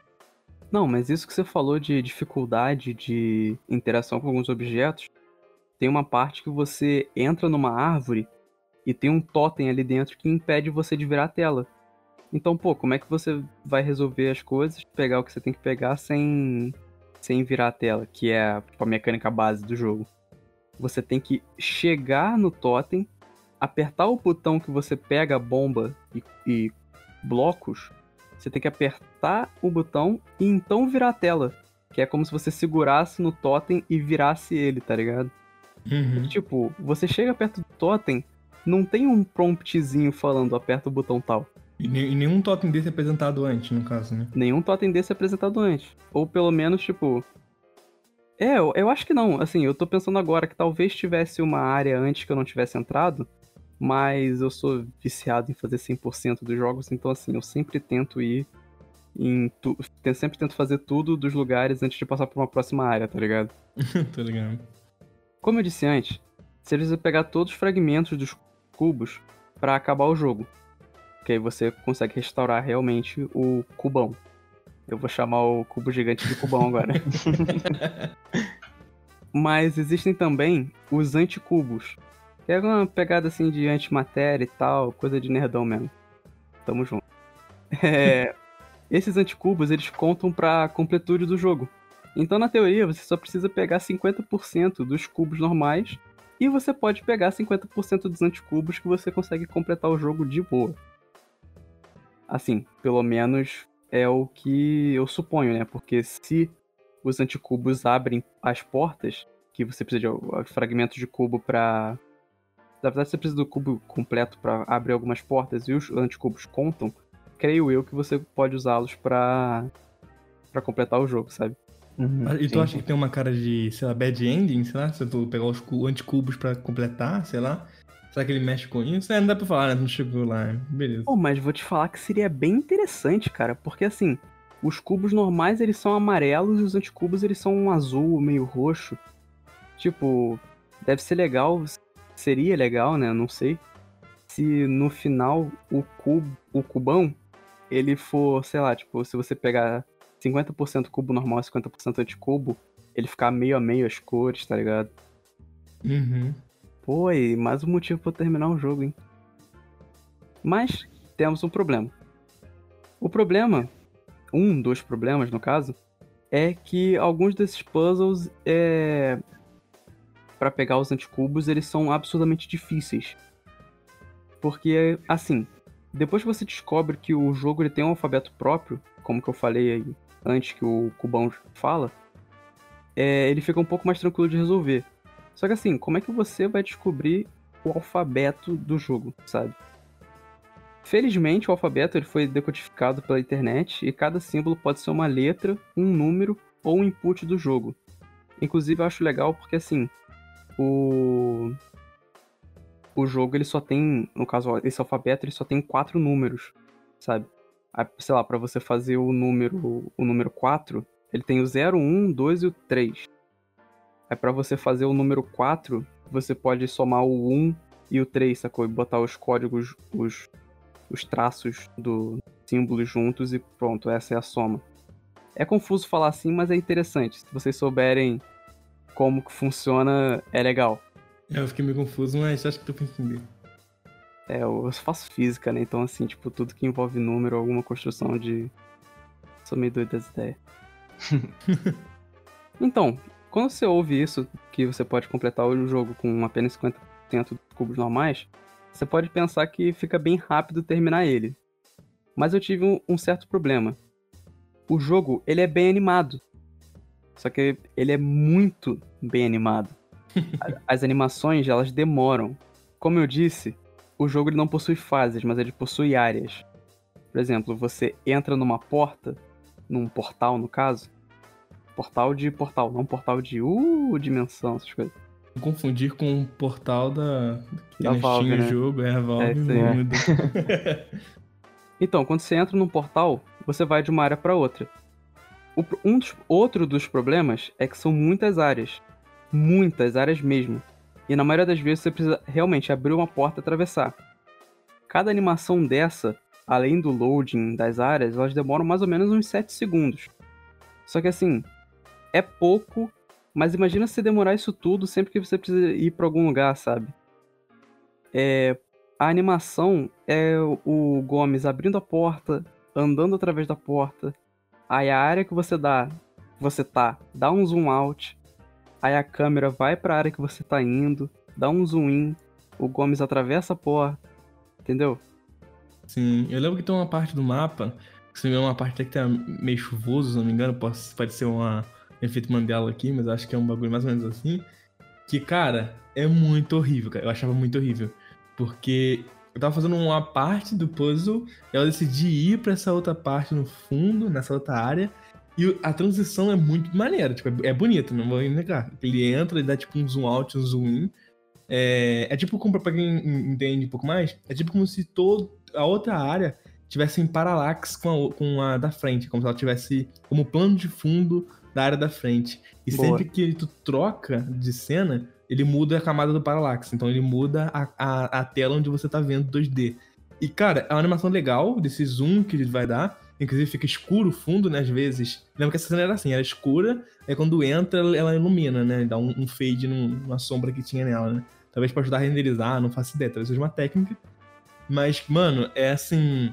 Não, mas isso que você falou de dificuldade de interação com alguns objetos, tem uma parte que você entra numa árvore e tem um totem ali dentro que impede você de virar a tela. Então, pô, como é que você vai resolver as coisas, pegar o que você tem que pegar sem, sem virar a tela, que é tipo, a mecânica base do jogo? Você tem que chegar no totem, apertar o botão que você pega a bomba e, e blocos. Você tem que apertar o botão e então virar a tela. Que é como se você segurasse no totem e virasse ele, tá ligado? Uhum. Tipo, você chega perto do totem, não tem um promptzinho falando aperta o botão tal. E, e nenhum totem desse é apresentado antes, no caso, né? Nenhum totem desse é apresentado antes. Ou pelo menos, tipo. É, eu, eu acho que não. Assim, eu tô pensando agora que talvez tivesse uma área antes que eu não tivesse entrado. Mas eu sou viciado em fazer 100% dos jogos, então assim, eu sempre tento ir em. Tu, eu sempre tento fazer tudo dos lugares antes de passar por uma próxima área, tá ligado? Tô ligado. Como eu disse antes, você precisa pegar todos os fragmentos dos cubos pra acabar o jogo. Que aí você consegue restaurar realmente o cubão. Eu vou chamar o cubo gigante de cubão agora. Mas existem também os anticubos. Que é uma pegada assim de antimatéria e tal, coisa de nerdão mesmo. Tamo junto. É, esses anticubos, eles contam pra completude do jogo. Então, na teoria, você só precisa pegar 50% dos cubos normais e você pode pegar 50% dos anticubos que você consegue completar o jogo de boa. Assim, pelo menos é o que eu suponho, né? Porque se os anticubos abrem as portas, que você precisa de fragmentos de cubo pra. Na verdade, você precisa do cubo completo pra abrir algumas portas e os anticubos contam, creio eu que você pode usá-los pra. para completar o jogo, sabe? Uhum, E tu sim, acha que tem uma cara de, sei lá, bad ending, sei lá, se tu pegar os cu- anticubos pra completar, sei lá? Será que ele mexe com isso? É, não dá pra falar, né? Não chegou lá, beleza. Pô, mas vou te falar que seria bem interessante, cara, porque assim, os cubos normais eles são amarelos e os anticubos eles são um azul, meio roxo. Tipo, deve ser legal, seria legal, né? Não sei. Se no final o cubo, o cubão, ele for, sei lá, tipo, se você pegar 50% cubo normal e 50% anticubo, ele ficar meio a meio as cores, tá ligado? Uhum. Pô, e mais um motivo eu terminar o jogo, hein? Mas temos um problema. O problema, um dos problemas no caso, é que alguns desses puzzles, é... para pegar os anticubos, eles são absurdamente difíceis. Porque, assim, depois que você descobre que o jogo ele tem um alfabeto próprio, como que eu falei aí antes que o Cubão fala, é, ele fica um pouco mais tranquilo de resolver. Só que assim, como é que você vai descobrir o alfabeto do jogo, sabe? Felizmente, o alfabeto ele foi decodificado pela internet e cada símbolo pode ser uma letra, um número ou um input do jogo. Inclusive, eu acho legal porque assim, o o jogo ele só tem, no caso, esse alfabeto ele só tem quatro números, sabe? Sei lá, para você fazer o número o número 4, Ele tem o 0, 1, 2 e o 3. Aí pra você fazer o número 4, você pode somar o 1 e o 3, sacou? E botar os códigos, os, os traços do símbolo juntos e pronto, essa é a soma. É confuso falar assim, mas é interessante. Se vocês souberem como que funciona, é legal. É, eu fiquei meio confuso, mas acho que tô pra entender. É, eu faço física, né? Então, assim, tipo, tudo que envolve número, alguma construção de. Sou meio doido das ideias. então, quando você ouve isso, que você pode completar o jogo com apenas 50% dos cubos normais, você pode pensar que fica bem rápido terminar ele. Mas eu tive um, um certo problema. O jogo, ele é bem animado. Só que ele é muito bem animado. As animações, elas demoram. Como eu disse, o jogo ele não possui fases, mas ele possui áreas. Por exemplo, você entra numa porta, num portal no caso. Portal de portal, não portal de uh, dimensão, essas coisas. Confundir com o portal da, da Valve, né? jogo, é a Valve. É, então, quando você entra num portal, você vai de uma área para outra. O, um dos, outro dos problemas é que são muitas áreas. Muitas áreas mesmo. E na maioria das vezes você precisa realmente abrir uma porta e atravessar. Cada animação dessa, além do loading das áreas, elas demoram mais ou menos uns 7 segundos. Só que assim, é pouco, mas imagina se demorar isso tudo sempre que você precisa ir para algum lugar, sabe? É, a animação é o Gomes abrindo a porta, andando através da porta. Aí a área que você dá, você tá, dá um zoom out, Aí a câmera vai para a área que você tá indo, dá um zoom in, o Gomes atravessa a porta, entendeu? Sim, eu lembro que tem uma parte do mapa, se não me engano, uma parte que tá meio chuvoso, se não me engano, pode, pode ser um efeito Mandela aqui, mas acho que é um bagulho mais ou menos assim. Que, cara, é muito horrível, cara. Eu achava muito horrível. Porque eu tava fazendo uma parte do puzzle, e eu decidi ir para essa outra parte no fundo, nessa outra área, e a transição é muito maneira, tipo, é, é bonita, não vou negar. Ele entra, ele dá tipo um zoom out, um zoom in. É, é tipo, como pra quem entende um pouco mais, é tipo como se toda a outra área tivesse em paralaxe com a, com a da frente, como se ela tivesse como plano de fundo da área da frente. E Boa. sempre que tu troca de cena, ele muda a camada do paralaxe. Então ele muda a, a, a tela onde você tá vendo 2D. E, cara, é uma animação legal desse zoom que ele vai dar. Inclusive fica escuro o fundo, né? Às vezes. Lembra que essa cena era assim, era escura, aí quando entra, ela ilumina, né? Dá um, um fade numa sombra que tinha nela, né? Talvez pra ajudar a renderizar, não faço ideia, talvez seja uma técnica. Mas, mano, é assim.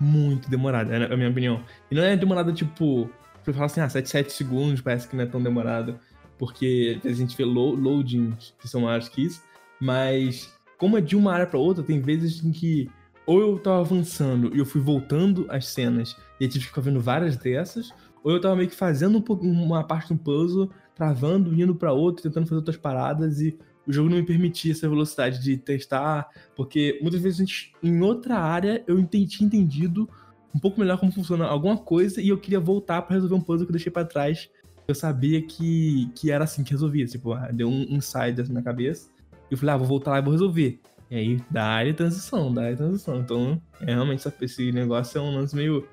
Muito demorado, é a minha opinião. E não é demorado, tipo. Você fala assim, ah, 7, 7 segundos, parece que não é tão demorado. Porque a gente vê loadings que são maiores que isso. Mas, como é de uma área para outra, tem vezes em que ou eu tava avançando e eu fui voltando as cenas e eu tive que ficar vendo várias dessas, ou eu tava meio que fazendo um, uma parte do puzzle, travando, indo para outro, tentando fazer outras paradas e o jogo não me permitia essa velocidade de testar, porque muitas vezes em outra área eu entendi entendido um pouco melhor como funciona alguma coisa e eu queria voltar para resolver um puzzle que eu deixei para trás. Eu sabia que, que era assim que resolvia, tipo, ah, deu um insight assim na cabeça. E eu falei, ah, vou voltar lá e vou resolver. E aí dá área transição, dá área transição. Então, é, realmente esse negócio é um lance meio,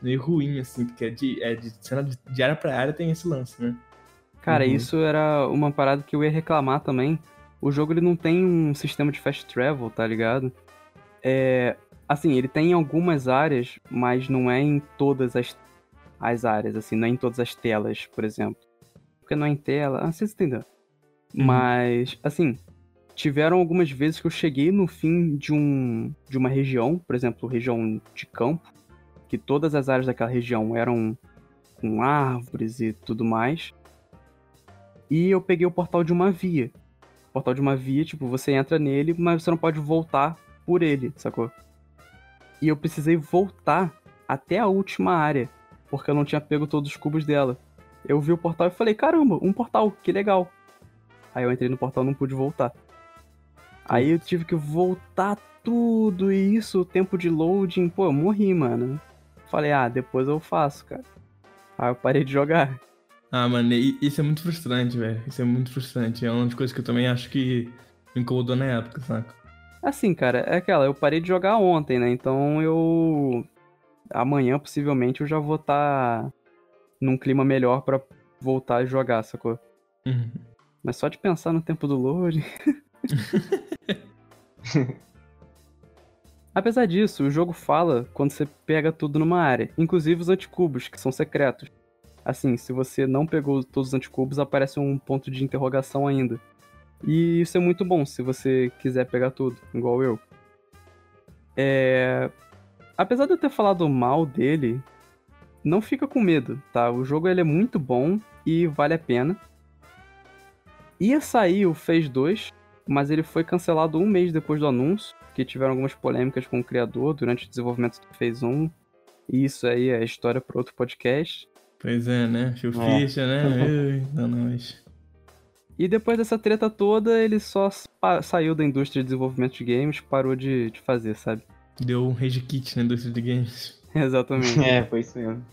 meio ruim, assim, porque é de, é de cena de, de área pra área tem esse lance, né? Cara, uhum. isso era uma parada que eu ia reclamar também. O jogo ele não tem um sistema de fast travel, tá ligado? É, assim, ele tem algumas áreas, mas não é em todas as, as áreas, assim, não é em todas as telas, por exemplo. Porque não é em tela, ah, vocês entenderam. Uhum. Mas, assim, tiveram algumas vezes que eu cheguei no fim de, um, de uma região, por exemplo, região de campo, que todas as áreas daquela região eram com árvores e tudo mais. E eu peguei o portal de uma via. O portal de uma via, tipo, você entra nele, mas você não pode voltar por ele, sacou? E eu precisei voltar até a última área, porque eu não tinha pego todos os cubos dela. Eu vi o portal e falei, caramba, um portal, que legal. Aí eu entrei no portal e não pude voltar. Aí eu tive que voltar tudo e isso, o tempo de loading, pô, eu morri, mano. Falei, ah, depois eu faço, cara. Aí eu parei de jogar. Ah, mano, isso é muito frustrante, velho. Isso é muito frustrante. É uma das coisas que eu também acho que me incomodou na época, saca? Assim, cara, é aquela, eu parei de jogar ontem, né? Então eu. Amanhã, possivelmente, eu já vou estar tá num clima melhor pra voltar a jogar, sacou? Uhum. Mas só de pensar no tempo do load. Apesar disso, o jogo fala quando você pega tudo numa área, inclusive os anticubos, que são secretos. Assim, se você não pegou todos os anticubos, aparece um ponto de interrogação ainda. E isso é muito bom se você quiser pegar tudo, igual eu. É... Apesar de eu ter falado mal dele, não fica com medo, tá? O jogo ele é muito bom e vale a pena. Ia sair o Phase 2, mas ele foi cancelado um mês depois do anúncio, que tiveram algumas polêmicas com o criador durante o desenvolvimento do Phase 1. E isso aí é história para outro podcast. Pois é, né? Phil É. Fisher, né? Eita, nós. E depois dessa treta toda, ele só saiu da indústria de desenvolvimento de games, parou de, de fazer, sabe? Deu um rage kit na indústria de games. Exatamente. É, foi isso mesmo.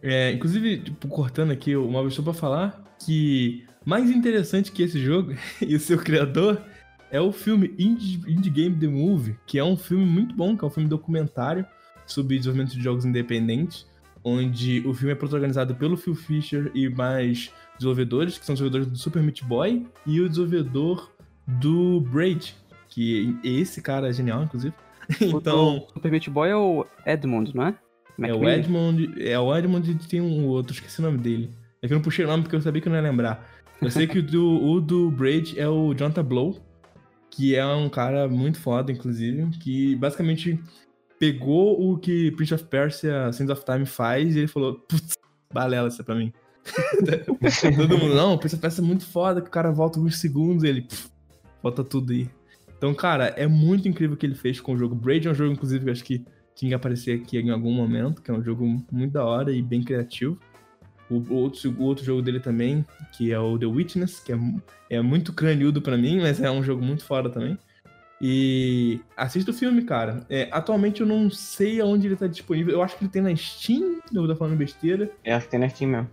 É, inclusive, tipo, cortando aqui o Móvel só pra falar que mais interessante que esse jogo e o seu criador é o filme Indie, Indie Game The Movie, que é um filme muito bom, que é um filme documentário sobre desenvolvimento de jogos independentes, onde o filme é protagonizado pelo Phil Fisher e mais desenvolvedores, que são desenvolvedores do Super Meat Boy e o desenvolvedor do Braid, que esse cara é genial, inclusive. Então, O Super Meat Boy é o Edmund, não é? é o? Edmond. É o Edmond e tem um outro, esqueci o nome dele. É que eu não puxei o nome porque eu sabia que eu não ia lembrar. Eu sei que o do, o do Braid é o Jonathan Blow, que é um cara muito foda, inclusive, que basicamente pegou o que Prince of Persia Sands of Time faz e ele falou, putz, balela isso é pra mim. Todo mundo, não, Prince of Persia é muito foda, que o cara volta alguns segundos e ele, volta tudo aí. Então, cara, é muito incrível o que ele fez com o jogo. Braid é um jogo, inclusive, que acho que tinha que aparecer aqui em algum momento, que é um jogo muito da hora e bem criativo. O, outro, o outro jogo dele também, que é o The Witness, que é, é muito craniudo pra mim, mas é um jogo muito foda também. E assista o filme, cara. É, atualmente eu não sei aonde ele tá disponível. Eu acho que ele tem na Steam, eu vou estar falando besteira. Eu acho que tem na Steam mesmo.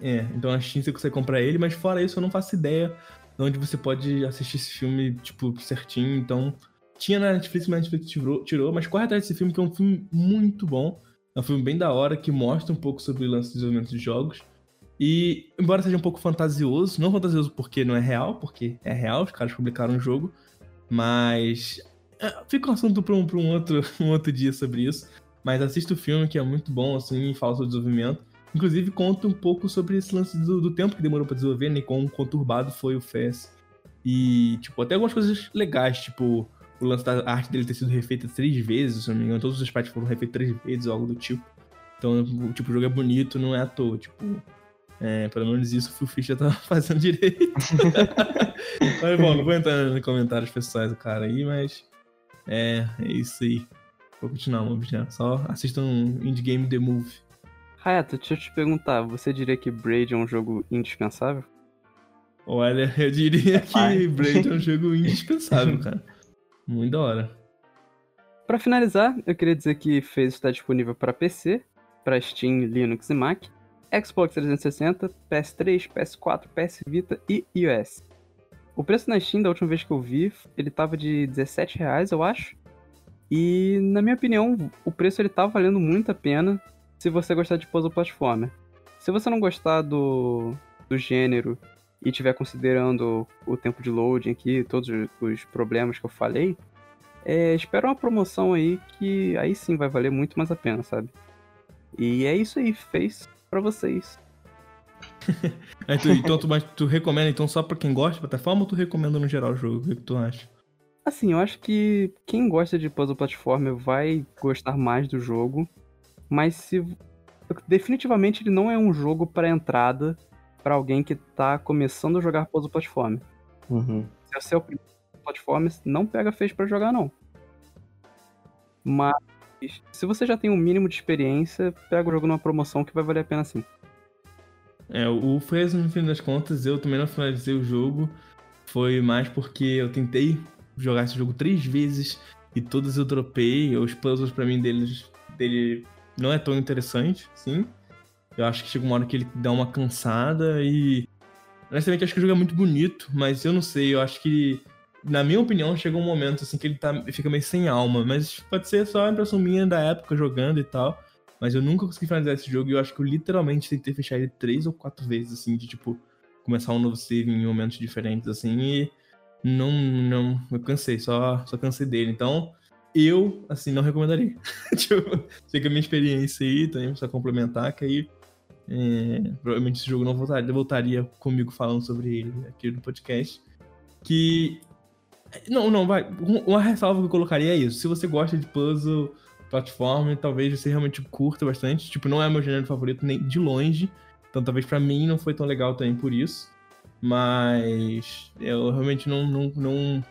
É, então na Steam você consegue comprar ele, mas fora isso eu não faço ideia de onde você pode assistir esse filme, tipo, certinho. Então, tinha na Netflix, mas a Netflix tirou, tirou, mas corre atrás desse filme, que é um filme muito bom. É um filme bem da hora, que mostra um pouco sobre o lance de desenvolvimento de jogos. E, embora seja um pouco fantasioso, não fantasioso porque não é real, porque é real, os caras publicaram um jogo, mas é, fica um assunto para um, um, outro, um outro dia sobre isso. Mas assista o filme, que é muito bom, assim, fala sobre desenvolvimento. Inclusive, conta um pouco sobre esse lance do, do tempo que demorou pra desenvolver, né? Quão conturbado foi o FES. E, tipo, até algumas coisas legais, tipo, o lance da arte dele ter sido refeita três vezes, se não me engano, todos os sprites foram refeitos três vezes algo do tipo. Então, tipo, o jogo é bonito, não é à toa, tipo. É, pelo menos isso o Phil Fisher tava fazendo direito. mas, bom, não vou entrar nos comentários pessoais do cara aí, mas. É, é isso aí. Vou continuar, vamos já. Só assistam um Indie Game The Move. Hayato, deixa eu te perguntar, você diria que Braid é um jogo indispensável? Olha, eu diria que. Braid é um jogo indispensável, cara. Muito da hora. Pra finalizar, eu queria dizer que Phase está disponível para PC, para Steam, Linux e Mac, Xbox 360, PS3, PS4, PS Vita e iOS. O preço na Steam, da última vez que eu vi, ele tava de 17 reais, eu acho. E, na minha opinião, o preço ele tá valendo muito a pena se você gostar de puzzle platformer. Se você não gostar do, do gênero e estiver considerando o tempo de loading aqui, todos os- problemas que eu falei, é, espera uma promoção aí que aí sim vai valer muito mais a pena, sabe? E é isso aí, fez pra vocês. Aí tu, então tu, mas tu recomenda então só pra quem gosta de plataforma ou tu recomenda no geral o jogo? O que, que tu acha? Assim, eu acho que quem gosta de puzzle platformer vai gostar mais do jogo, mas se definitivamente ele não é um jogo pra entrada pra alguém que tá começando a jogar puzzle platformer. Uhum. Se você é o primeiro platformer, não pega fez pra jogar não. Mas se você já tem um mínimo de experiência, pega o jogo numa promoção que vai valer a pena sim. É, o Fez, no fim das contas, eu também não finalizei o jogo. Foi mais porque eu tentei jogar esse jogo três vezes e todas eu dropei. Os puzzles pra mim deles, dele não é tão interessante, sim. Eu acho que chega uma hora que ele dá uma cansada e. Honestamente, acho que o jogo é muito bonito, mas eu não sei, eu acho que. Na minha opinião, chega um momento assim que ele tá, fica meio sem alma, mas pode ser só a impressão minha da época jogando e tal. Mas eu nunca consegui finalizar esse jogo e eu acho que eu literalmente tentei fechar ele três ou quatro vezes, assim, de tipo, começar um novo save em momentos diferentes, assim, e não, não, eu cansei, só, só cansei dele. Então, eu, assim, não recomendaria. tipo, que a minha experiência aí também precisa complementar, que aí é, provavelmente esse jogo não voltaria, voltaria comigo falando sobre ele aqui no podcast. Que. Não, não, vai. Uma ressalva que eu colocaria é isso. Se você gosta de puzzle, plataforma, talvez você realmente curta bastante. Tipo, não é meu gênero favorito nem de longe. Então talvez para mim não foi tão legal também por isso. Mas eu realmente não, não, não.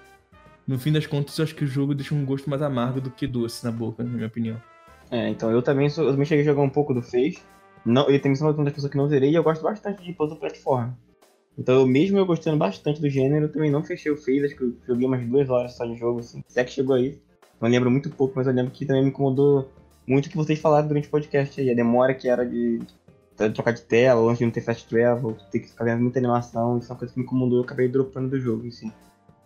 No fim das contas, eu acho que o jogo deixa um gosto mais amargo do que doce na boca, na minha opinião. É, então eu também, sou, eu também cheguei a jogar um pouco do Face. Não, também sou uma das pessoas que não zerei e eu gosto bastante de puzzle platform. Então, eu, mesmo eu gostando bastante do gênero, eu também não fechei o Face, acho que eu joguei umas duas horas só de jogo, assim. Se é que chegou aí. Não lembro muito pouco, mas eu lembro que também me incomodou muito o que vocês falaram durante o podcast aí. A demora que era de trocar de tela, antes de não ter fast travel, ter que ficar vendo muita animação, isso é uma coisa que me incomodou, eu acabei dropando do jogo, assim.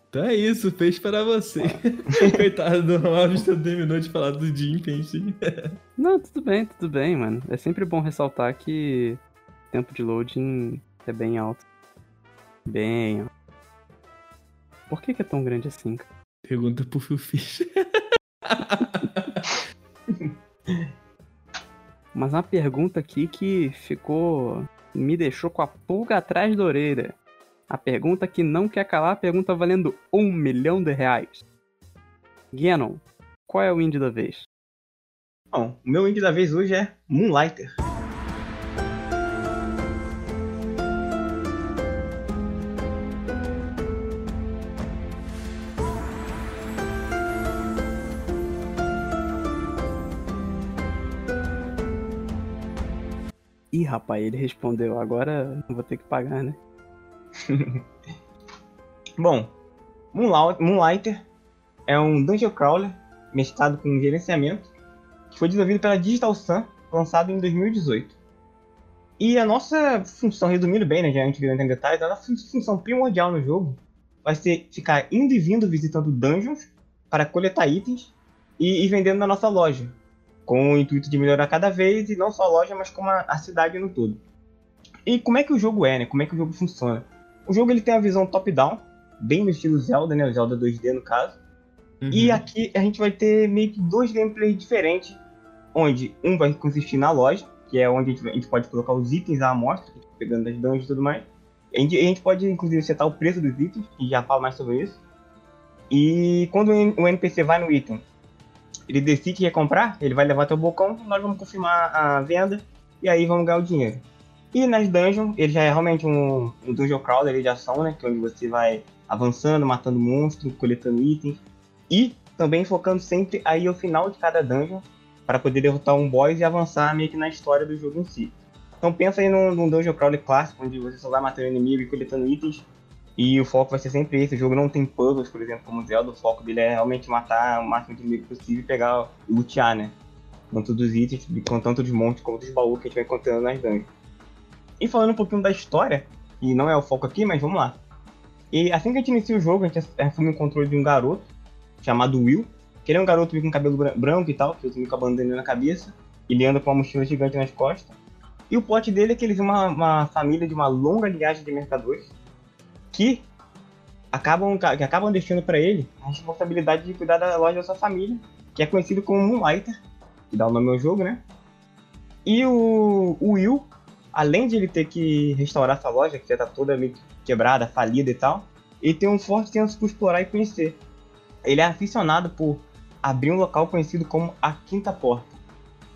Então é isso, fez para você. Coitado do Alves, terminou de falar do Jim Pence. Não, tudo bem, tudo bem, mano. É sempre bom ressaltar que o tempo de loading é bem alto. Bem. Por que, que é tão grande assim, cara? Pergunta pro Phil Fish. Mas uma pergunta aqui que ficou. me deixou com a pulga atrás da orelha. A pergunta que não quer calar, a pergunta valendo um milhão de reais. Ganon, qual é o indie da vez? Bom, o meu indie da vez hoje é Moonlighter. Rapaz, ele respondeu, agora vou ter que pagar, né? Bom, Moonlighter é um dungeon crawler mesclado com gerenciamento que foi desenvolvido pela Digital Sun, lançado em 2018. E a nossa função, resumindo bem, né, já antes de entrar em detalhes, a nossa função primordial no jogo vai ser ficar indo e vindo visitando dungeons para coletar itens e ir vendendo na nossa loja, com o intuito de melhorar cada vez, e não só a loja, mas como a, a cidade no todo. E como é que o jogo é, né? Como é que o jogo funciona? O jogo ele tem a visão top-down, bem no estilo Zelda, né? O Zelda 2D no caso. Uhum. E aqui a gente vai ter meio que dois gameplays diferentes, onde um vai consistir na loja, que é onde a gente, a gente pode colocar os itens à amostra, pegando das dungeons e tudo mais. A gente, a gente, pode, inclusive, setar o preço dos itens, e já falo mais sobre isso. E quando o NPC vai no item, ele decide que quer comprar, ele vai levar até o nós vamos confirmar a venda, e aí vamos ganhar o dinheiro. E nas dungeons, ele já é realmente um, um dungeon crawler de ação, né? Que é onde você vai avançando, matando monstros, coletando itens. E também focando sempre aí ao final de cada dungeon para poder derrotar um boss e avançar meio que na história do jogo em si. Então pensa aí num, num dungeon crawler clássico, onde você só vai matando inimigo e coletando itens. E o foco vai ser sempre esse. O jogo não tem puzzles, por exemplo, como o Zelda. O foco dele é realmente matar o máximo de inimigo possível e pegar e lutear, né? Tanto dos itens, tanto dos monstros como dos baús que a gente vai encontrando nas dungeons. E falando um pouquinho da história, que não é o foco aqui, mas vamos lá. E assim que a gente inicia o jogo, a gente assume o controle de um garoto chamado Will, que ele é um garoto com cabelo branco e tal, que usa com a bandana na cabeça, ele anda com uma mochila gigante nas costas. E o plot dele é que eles uma, uma família de uma longa linhagem de mercadores que acabam, que acabam deixando para ele a responsabilidade de cuidar da loja da sua família, que é conhecido como Moonlighter, que dá o nome ao jogo, né? E o, o Will além de ele ter que restaurar essa loja, que já tá toda meio quebrada, falida e tal, ele tem um forte senso por explorar e conhecer. Ele é aficionado por abrir um local conhecido como a Quinta Porta,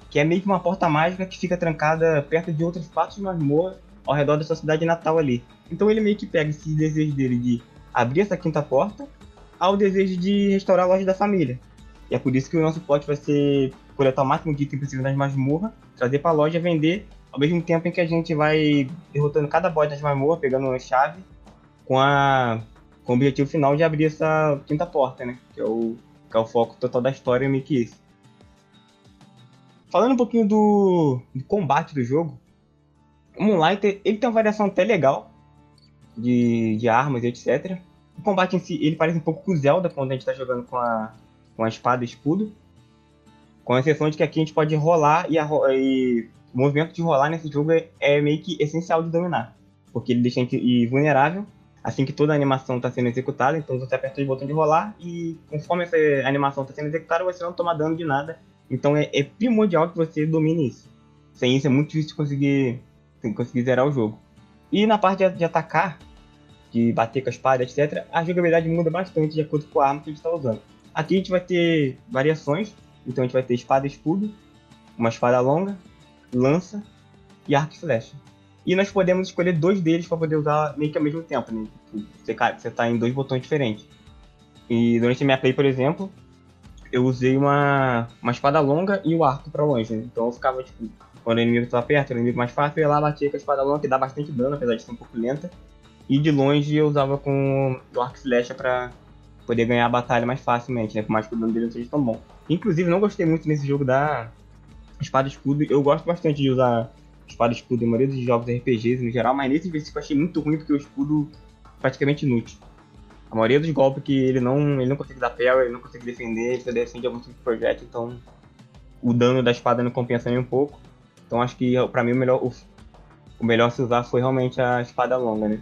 que é meio que uma porta mágica que fica trancada perto de outras partes de masmorra ao redor da sua cidade natal ali. Então ele meio que pega esse desejo dele de abrir essa quinta porta ao desejo de restaurar a loja da família. E é por isso que o nosso plot vai ser coletar o máximo de item possível nas masmorras, trazer para a loja, vender ao mesmo tempo em que a gente vai derrotando cada boss das masmorras, pegando uma chave, com, a, com o objetivo final de abrir essa quinta porta, né? Que é o, que é o foco total da história, meio que esse. Falando um pouquinho do, do combate do jogo, o Moonlight ele tem uma variação até legal de, de armas etc. O combate em si, ele parece um pouco com o Zelda, quando a gente está jogando com a, com a espada e escudo Com exceção de que aqui a gente pode rolar e, a, e o movimento de rolar nesse jogo é, é, meio que essencial de dominar. Porque ele deixa a gente vulnerável assim que toda a animação está sendo executada. Então você aperta o botão de rolar e conforme essa animação está sendo executada, você não toma dano de nada. Então é, é primordial que você domine isso. Sem isso é muito difícil conseguir, conseguir zerar o jogo. E na parte de, de atacar, de bater com a espada, etc., a jogabilidade muda bastante de acordo com a arma que a gente está usando. Aqui a gente vai ter variações, então a gente vai ter espada e escudo, uma espada longa, lança e arco e flecha. E nós podemos escolher dois deles para poder usar meio que ao mesmo tempo, né? Você, você tá em dois botões diferentes. E durante a minha play, por exemplo, eu usei uma, uma espada longa e o arco para longe. Né? Então eu ficava, tipo, quando o inimigo estava perto, o inimigo mais fácil, eu ia lá, batia com a espada longa, que dá bastante dano, apesar de ser um pouco lenta. E de longe eu usava com o arco flecha pra poder ganhar a batalha mais facilmente, né? Por mais que o dano dele não seja tão bom. Inclusive, não gostei muito nesse jogo da espada escudo. Eu gosto bastante de usar espada escudo em maioria dos jogos RPGs no geral, mas nesse específico eu achei muito ruim porque o escudo é praticamente inútil. A maioria dos golpes que ele não, ele não consegue dar parry, ele não consegue defender, ele só defende algum tipo de projeto, então o dano da espada não compensa nem um pouco. Então acho que para mim o melhor, o, o melhor se usar foi realmente a espada longa, né?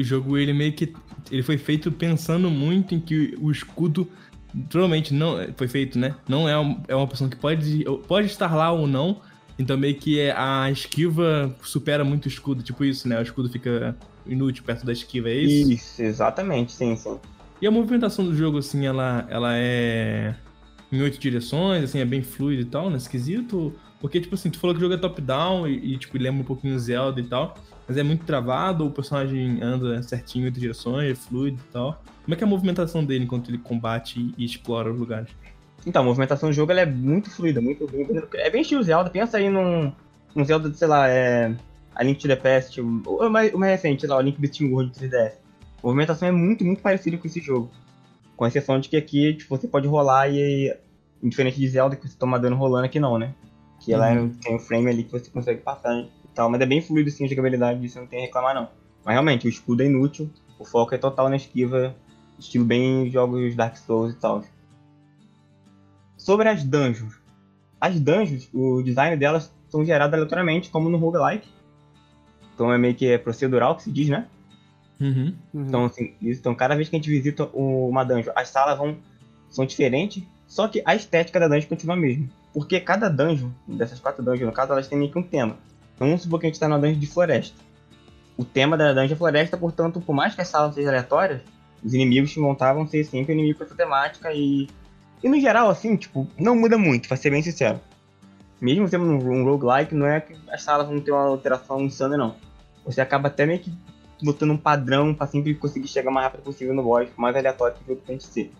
O jogo ele meio que ele foi feito pensando muito em que o escudo provavelmente não foi feito, né? Não é, uma, é uma opção que pode pode estar lá ou não. Então meio que a esquiva supera muito o escudo, tipo isso, né? O escudo fica inútil perto da esquiva, é isso? Isso, exatamente, sim, sim. E a movimentação do jogo, assim, ela, ela é em oito direções, assim, é bem fluido e tal, nesse quesito? Porque, tipo assim, tu falou que o jogo é top-down e, e, tipo, lembra um pouquinho Zelda e tal, mas é muito travado, o personagem anda certinho em oito direções, é fluido e tal. Como é que é a movimentação dele enquanto ele combate e explora os lugares? Então, a movimentação do jogo é muito fluida, muito É bem estilo Zelda, pensa aí num, num Zelda, sei lá, é. A Link to the Past, o, o, mais, mais recente, sei lá, o Link Between World 3DS. A movimentação é muito, muito parecida com esse jogo. Com exceção de que aqui tipo, você pode rolar e. Diferente de Zelda, que você toma dano rolando, aqui não, né? Que ela uhum. tem um frame ali que você consegue passar e tal. Mas é bem fluido sim a jogabilidade, isso não tem a reclamar não. Mas realmente, o escudo é inútil, o foco é total na esquiva, estilo bem jogos Dark Souls e tal. Sobre as dungeons. As dungeons, o design delas são geradas aleatoriamente, como no roguelike. Então é meio que é procedural que se diz, né? Uhum, uhum. Então, assim, então, cada vez que a gente visita uma dungeon, as salas vão, são diferentes, só que a estética da dungeon continua a mesma. Porque cada dungeon, dessas quatro dungeons, no caso, elas têm meio que um tema. Então vamos supor que a gente está numa dungeon de floresta. O tema da dungeon é floresta, portanto, por mais que as salas sejam aleatórias, os inimigos que montavam ser sempre inimigos com essa temática e e no geral, assim, tipo, não muda muito, pra ser bem sincero. Mesmo sendo um, roguelike, não é que as salas vão ter uma alteração insana, não. Você acaba até meio que botando um padrão pra sempre conseguir chegar mais rápido possível no boss, mais aleatório que o jogo tem que ser.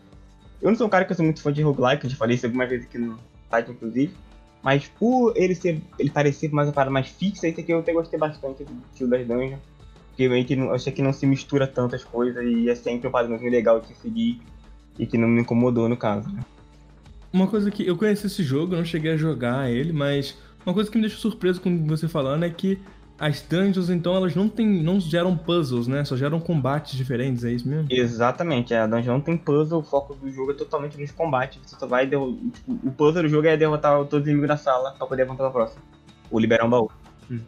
Eu não sou um cara que sou muito fã de roguelike, eu já falei isso algumas vezes aqui no site, inclusive. Mas por ele ser. ele parecer mais uma parada mais fixa, esse aqui eu até gostei bastante do estilo das dungeons. Porque meio que eu achei que não se mistura tantas coisas e é sempre um padrãozinho legal de seguir e que não me incomodou no caso. Né? Uma coisa que eu conheci esse jogo, não cheguei a jogar ele, mas uma coisa que me deixou surpreso com você falando é que as dungeons, então, elas não tem, não geram puzzles, né? Só geram combates diferentes, é isso mesmo? Exatamente, a dungeon não tem puzzle, o foco do jogo é totalmente nos combates. Você só vai tipo, o puzzle do jogo é derrotar todos os inimigos da sala pra poder avançar pra próxima. Ou liberar um baú. Hum.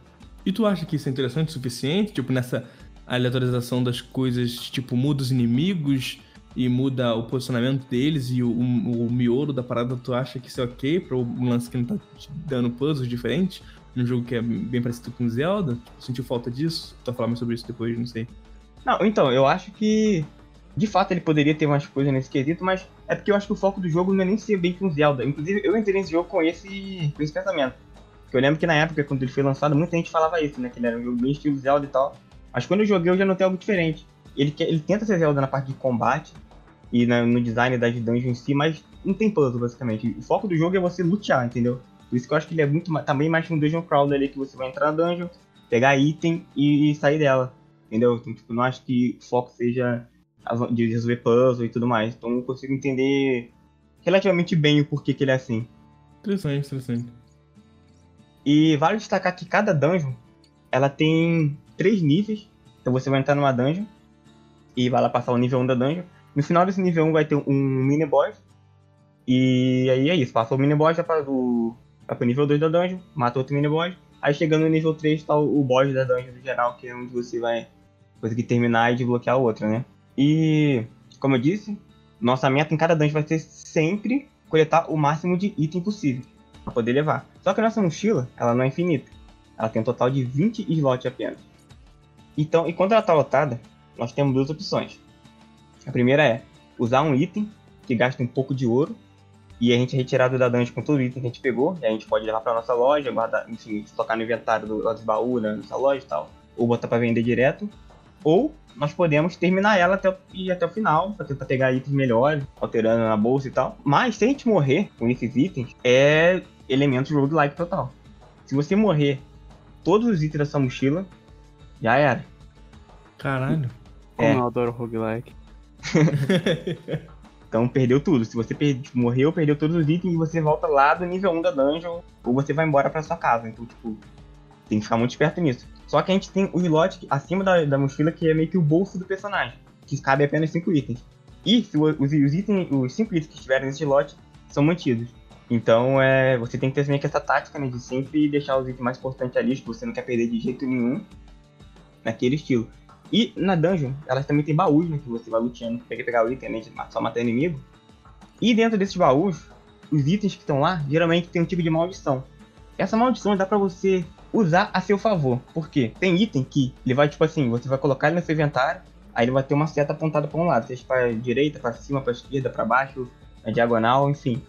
E tu acha que isso é interessante o suficiente? Tipo, nessa aleatorização das coisas, tipo, muda os inimigos, e muda o posicionamento deles e o, o, o miolo da parada, tu acha que isso é ok para o lance que não tá te dando puzzles diferentes? Num jogo que é bem parecido com Zelda? Sentiu falta disso? Tu vai falar mais sobre isso depois, não sei. Não, então, eu acho que de fato ele poderia ter umas coisas nesse quesito, mas é porque eu acho que o foco do jogo não é nem ser bem com Zelda. Inclusive, eu entrei nesse jogo com esse, com esse pensamento. Porque eu lembro que na época, quando ele foi lançado, muita gente falava isso, né? Que ele era um jogo bem estilo Zelda e tal. Mas quando eu joguei, eu já notei algo diferente ele, ele tenta ser Zelda na parte de combate e na, no design das dungeons em si, mas não tem puzzle, basicamente. O foco do jogo é você lutear, entendeu? Por isso que eu acho que ele é muito também mais um dungeon crawler ali, que você vai entrar na dungeon, pegar item e, sair dela, entendeu? Então, tipo, não acho que o foco seja de resolver puzzle e tudo mais. Então eu consigo entender relativamente bem o porquê que ele é assim. Interessante, interessante. E vale destacar que cada dungeon, ela tem três níveis. Então você vai entrar numa dungeon, e vai lá passar o nível 1 da dungeon. No final desse nível 1 vai ter um mini boss. E aí é isso, passou o mini boss, já para o, vai pro nível 2 da dungeon, mata outro mini boss. Aí chegando no nível 3 tá o, o boss da dungeon no geral, que é onde você vai conseguir terminar e desbloquear outra, né? E, como eu disse, nossa meta em cada dungeon vai ser sempre coletar o máximo de item possível para poder levar. Só que a nossa mochila, ela não é infinita. Ela tem um total de 20 slots apenas. Então, enquanto ela está lotada, nós temos duas opções. A primeira é usar um item que gasta um pouco de ouro e a gente é retirado da dungeon com todo o item que a gente pegou, e a gente pode levar para nossa loja, guardar, enfim, colocar no inventário do, dos baús, né, nossa loja e tal, ou botar para vender direto, ou nós podemos terminar ela até, e até o final, para tentar pegar itens melhores, alterando na bolsa e tal. Mas se a gente morrer com esses itens, é elemento roguelike total. Se você morrer todos os itens da sua mochila, já era. Caralho. Como É. eu adoro roguelike. Então perdeu tudo. Se você per- tipo, morreu, perdeu todos os itens e você volta lá do nível 1 da dungeon, ou você vai embora pra sua casa. Então, tipo, tem que ficar muito esperto nisso. Só que a gente tem o slot acima da, da mochila que é meio que o bolso do personagem, que cabe apenas 5 itens. E se os, os itens, os 5 itens que estiverem nesse slot são mantidos. Então é, você tem que ter meio que essa tática né, de sempre deixar os itens mais importantes ali, que você não quer perder de jeito nenhum, naquele estilo. E na dungeon, elas também tem baús, né? Que você vai luteando, pega pegar o item, né? Só matar inimigo. E dentro desses baús, os itens que estão lá, geralmente tem um tipo de maldição. Essa maldição dá pra você usar a seu favor. Por quê? Tem item que ele vai, tipo assim, você vai colocar ele no seu inventário, aí ele vai ter uma seta apontada pra um lado, seja pra direita, pra cima, pra esquerda, pra baixo, na diagonal, enfim.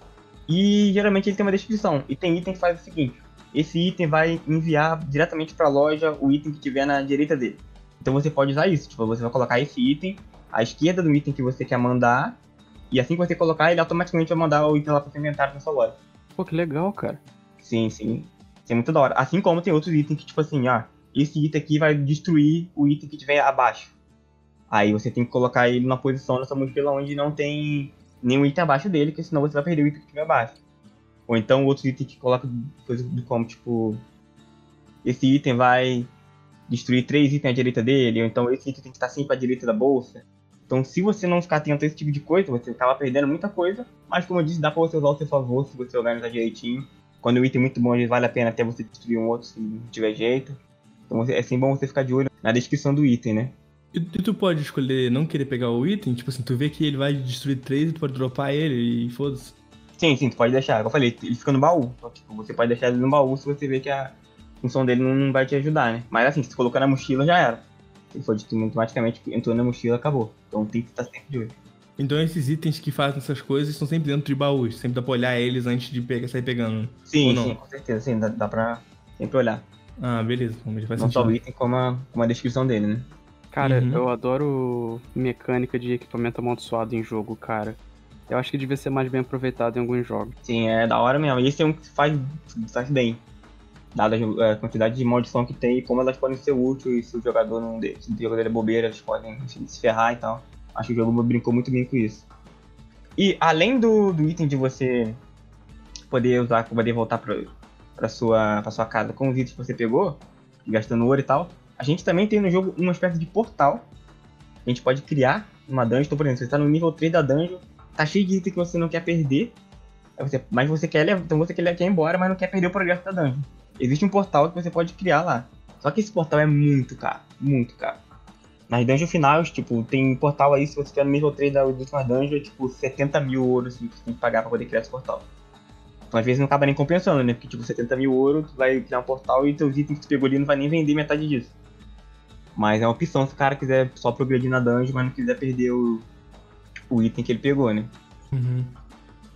E geralmente ele tem uma descrição. E tem item que faz o seguinte: esse item vai enviar diretamente pra loja o item que tiver na direita dele. Então você pode usar isso, tipo, você vai colocar esse item à esquerda do item que você quer mandar, e assim que você colocar, ele automaticamente vai mandar o item lá pro seu inventário na sua loja. Pô, que legal, cara. Sim, sim. Isso é muito da hora. Assim como tem outros itens que, tipo assim, ah, esse item aqui vai destruir o item que tiver abaixo. Aí você tem que colocar ele numa posição nessa mochila onde não tem nenhum item abaixo dele, porque senão você vai perder o item que tiver abaixo. Ou então outro item que coloca coisa do como, tipo, esse item vai destruir três itens à direita dele, ou então esse item tem que estar sempre à direita da bolsa. Então, se você não ficar atento a esse tipo de coisa, você acaba perdendo muita coisa. Mas, como eu disse, dá pra você usar ao seu favor se você organizar direitinho. Quando o item é muito bom, vezes vale a pena até você destruir um outro se não tiver jeito. Então, é sempre bom você ficar de olho na descrição do item, né? E e tu pode escolher não querer pegar o item? Tipo assim, tu vê que ele vai destruir três e tu pode dropar ele e foda-se. Sim, sim, tu pode deixar. Como eu falei, ele fica no baú. Então, tipo, você pode deixar ele no baú se você vê que a função dele não vai te ajudar, né? Mas assim, se tu colocar na mochila, já era. Se for destruído automaticamente, entrou na mochila, acabou. Então tem que estar sempre de olho. Então esses itens que fazem essas coisas estão sempre dentro de baús. Sempre dá pra olhar eles antes de pegar, sair pegando. Sim, Ou não? sim, com certeza. Sim, dá, dá pra sempre olhar. Ah, beleza. Vamos faz não só o sentido. item, como a, como a descrição dele, né? Cara, Uhum. eu adoro mecânica de equipamento amaldiçoado em jogo, cara. Eu acho que devia ser mais bem aproveitado em alguns jogos. Sim, é da hora mesmo. E esse é um que faz, faz bem. Dada a quantidade de maldição que tem e como elas podem ser úteis se o jogador não se o jogador é bobeira, eles podem enfim, se ferrar e tal. Acho que o jogo brincou muito bem com isso. E além do, do item de você poder usar, poder voltar pra, sua, pra sua casa com os itens que você pegou, gastando ouro e tal, a gente também tem no jogo uma espécie de portal. A gente pode criar uma dungeon. Então, por exemplo, você tá no nível 3 da dungeon, tá cheio de item que você não quer perder. Mas você quer então você quer ir embora, mas não quer perder o progresso da dungeon. Existe um portal que você pode criar lá. Só que esse portal é muito caro, muito caro. Nas dungeons finais, tipo, tem portal aí, se você tiver no nível 3 das últimas dungeons, é tipo 70 mil ouro assim, que você tem que pagar pra poder criar esse portal. Então às vezes não acaba nem compensando, né? Porque tipo, 70 mil ouro, tu vai criar um portal e teus itens que tu pegou ali não vai nem vender metade disso. Mas é uma opção se o cara quiser só progredir na dungeon, mas não quiser perder o, o item que ele pegou, né? Uhum.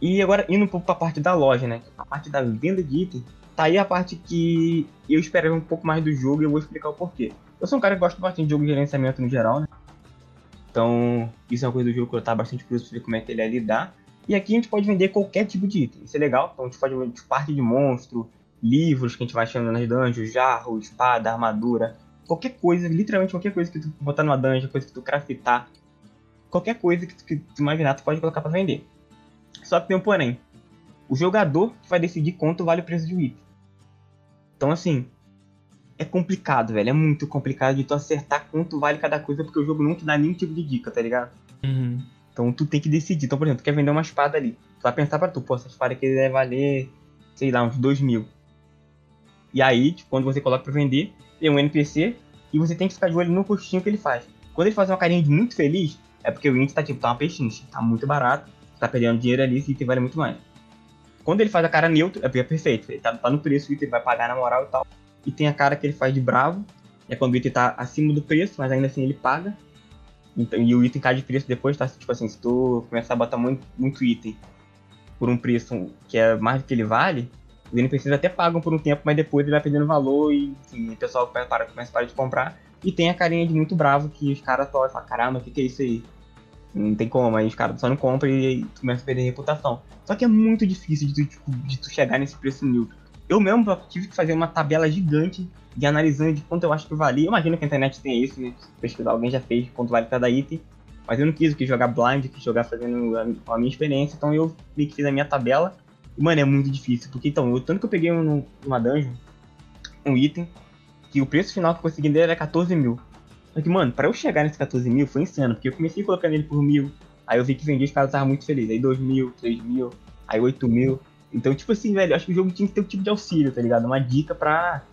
E agora, indo um pouco pra parte da loja, né? A parte da venda de item, tá aí a parte que eu esperava um pouco mais do jogo e eu vou explicar o porquê. Eu sou um cara que gosta bastante de jogo de gerenciamento no geral, né? Então, isso é uma coisa do jogo que eu tava bastante curioso pra ver como é que ele é lidar. E aqui a gente pode vender qualquer tipo de item, isso é legal. Então a gente pode vender parte de monstro, livros que a gente vai achando nas dungeons, jarro, espada, armadura, qualquer coisa, literalmente qualquer coisa que tu botar numa dungeon, coisa que tu craftar, qualquer coisa que tu, que tu imaginar, tu pode colocar pra vender. Só que tem um porém. O jogador vai decidir quanto vale o preço de um item. Então, assim, é complicado, velho. É muito complicado de tu acertar quanto vale cada coisa, porque o jogo não te dá nenhum tipo de dica, tá ligado? Uhum. Então tu tem que decidir. Então, por exemplo, tu quer vender uma espada ali. Tu vai pensar pra tu, pô, essa espada aqui deve valer, sei lá, uns 2 mil. E aí, tipo, quando você coloca pra vender, tem um NPC e você tem que ficar de olho no rostinho que ele faz. Quando ele faz uma carinha de muito feliz, é porque o índice tá tipo, tá uma pechincha, tá muito barato, tá perdendo dinheiro ali, esse item vale muito mais. Quando ele faz a cara é porque é perfeito, ele tá, tá no preço, o item vai pagar na moral e tal. E tem a cara que ele faz de bravo, é quando o item tá acima do preço, mas ainda assim ele paga. Então, e o item cai de preço depois, tá? Tipo assim, se tu começar a botar muito, muito item por um preço que é mais do que ele vale, os NPCs até pagam por um tempo, mas depois ele vai perdendo valor e enfim, o pessoal para, começa a parar de comprar. E tem a carinha de muito bravo que os caras só falam, caramba, o que, que é isso aí? Não tem como, aí os caras só não compram e tu começa a perder reputação. Só que é muito difícil de tu, tipo, de tu chegar nesse preço neutro. Eu mesmo tive que fazer uma tabela gigante de analisando de quanto eu acho que valia. Eu imagino que a internet tem isso, né? Se pesquisar, alguém já fez quanto vale cada item. Mas eu não quis, eu quis jogar blind, quis jogar fazendo a, a minha experiência. Então eu meio que fiz a minha tabela. E, mano, é muito difícil. Porque então, eu, tanto que eu peguei um, uma dungeon, um item, que o preço final que eu consegui dele era 14 mil. Só que, mano, pra eu chegar nesse 14 mil foi insano. Porque eu comecei colocando ele por mil. Aí eu vi que vendia, os caras estavam muito felizes. Aí 2 mil, 3 mil, aí 8 mil. Então, tipo assim, velho, acho que o jogo tinha que ter um tipo de auxílio, tá ligado? Uma dica pra.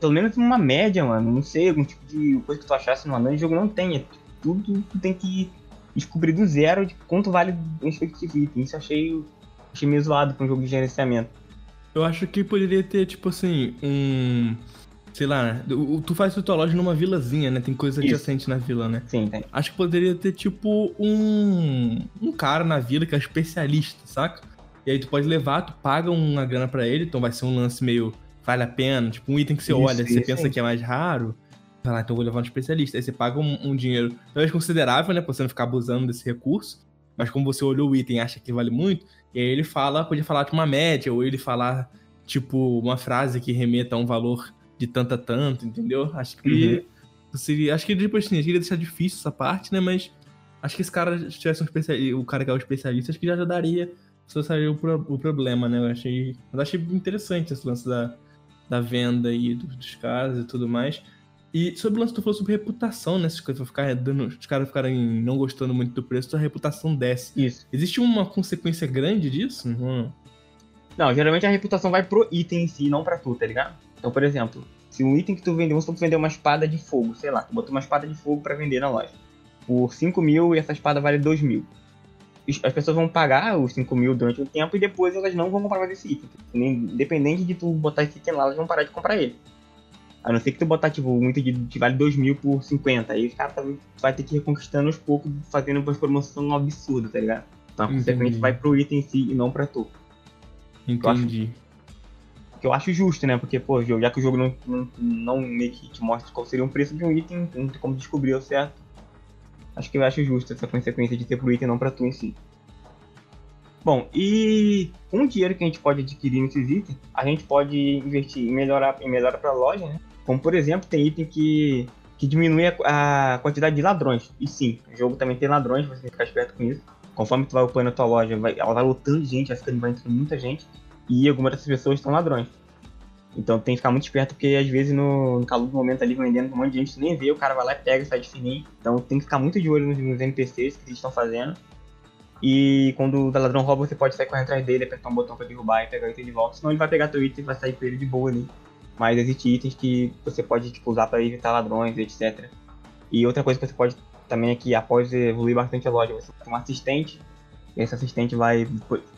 Pelo menos uma média, mano. Não sei, algum tipo de coisa que tu achasse no anão, o jogo não tem. É tudo tu tem que descobrir do zero de quanto vale o respectivo item. Isso eu achei, achei meio zoado pra um jogo de gerenciamento. Eu acho que poderia ter, tipo assim, um. Sei lá, tu faz tua loja numa vilazinha, né? Tem coisa adjacente na vila, né? Sim, tem. Acho que poderia ter, tipo, um. Um cara na vila que é especialista, saca? E aí tu pode levar, tu paga uma grana para ele, então vai ser um lance meio vale a pena, tipo um item que você isso, olha, isso, você pensa sim. que é mais raro, vai lá, então eu vou levar um especialista. Aí você paga um, um dinheiro, talvez considerável, né, pra você não ficar abusando desse recurso, mas como você olhou o item e acha que vale muito, e aí ele fala, pode falar tipo uma média, ou ele falar tipo uma frase que remeta a um valor de tanto a tanto, entendeu? Acho que uhum. seria, acho que depois assim, queria deixar difícil essa parte, né, mas acho que esse cara tivesse um especialista, o cara que é o especialista, acho que já ajudaria saiu o, pro, o problema, né? Eu achei, eu achei interessante esse lance da, da venda aí dos caras e tudo mais. E sobre o lance que tu falou sobre reputação, né? Se ficar dando, os caras ficarem não gostando muito do preço, a reputação desce. Isso. Existe uma consequência grande disso? Hum. Não, geralmente a reputação vai pro item em si, não pra tu, tá ligado? Então, por exemplo, se um item que tu vendeu, vamos vender uma espada de fogo, sei lá, tu botou uma espada de fogo para vender na loja. Por 5 mil e essa espada vale 2 mil as pessoas vão pagar os 5 mil durante um tempo e depois elas não vão comprar mais esse item. Independente de tu botar esse item lá, elas vão parar de comprar ele. A não ser que tu botar, tipo, um item que vale 2 mil por 50. Aí os caras vai ter que ir reconquistando aos poucos, fazendo uma promoção absurda, tá ligado? Então a consequência vai pro item em si e não pra tu. Entendi. Que eu acho justo, né? Porque, pô, já que o jogo não, não, não meio que te mostra qual seria o preço de um item, não tem como descobrir o certo acho que eu acho justo essa consequência de ter pro item não pra tu em si. Bom, e o dinheiro que a gente pode adquirir nesses itens, a gente pode investir em melhorar, em melhorar pra loja, né? Como por exemplo, tem item que, que diminui a, a quantidade de ladrões. E sim, o jogo também tem ladrões, você tem que ficar esperto com isso. Conforme tu vai upando a tua loja, vai, ela vai lotando de gente, vai ficando vai entrando muita gente. E algumas dessas pessoas são ladrões. Então tem que ficar muito esperto, porque às vezes no, no calor do momento ali vendendo um monte de gente, tu nem vê, o cara vai lá e pega, sai de fininho. Então tem que ficar muito de olho nos, nos NPCs que eles estão fazendo. E quando o ladrão rouba, você pode sair correndo atrás dele, apertar um botão pra derrubar e pegar o item de volta. Senão ele vai pegar teu item e vai sair com ele de boa ali. Mas existem itens que você pode tipo, usar para evitar ladrões, etc. E outra coisa que você pode também é que após evoluir bastante a loja, você tem um assistente. E esse assistente vai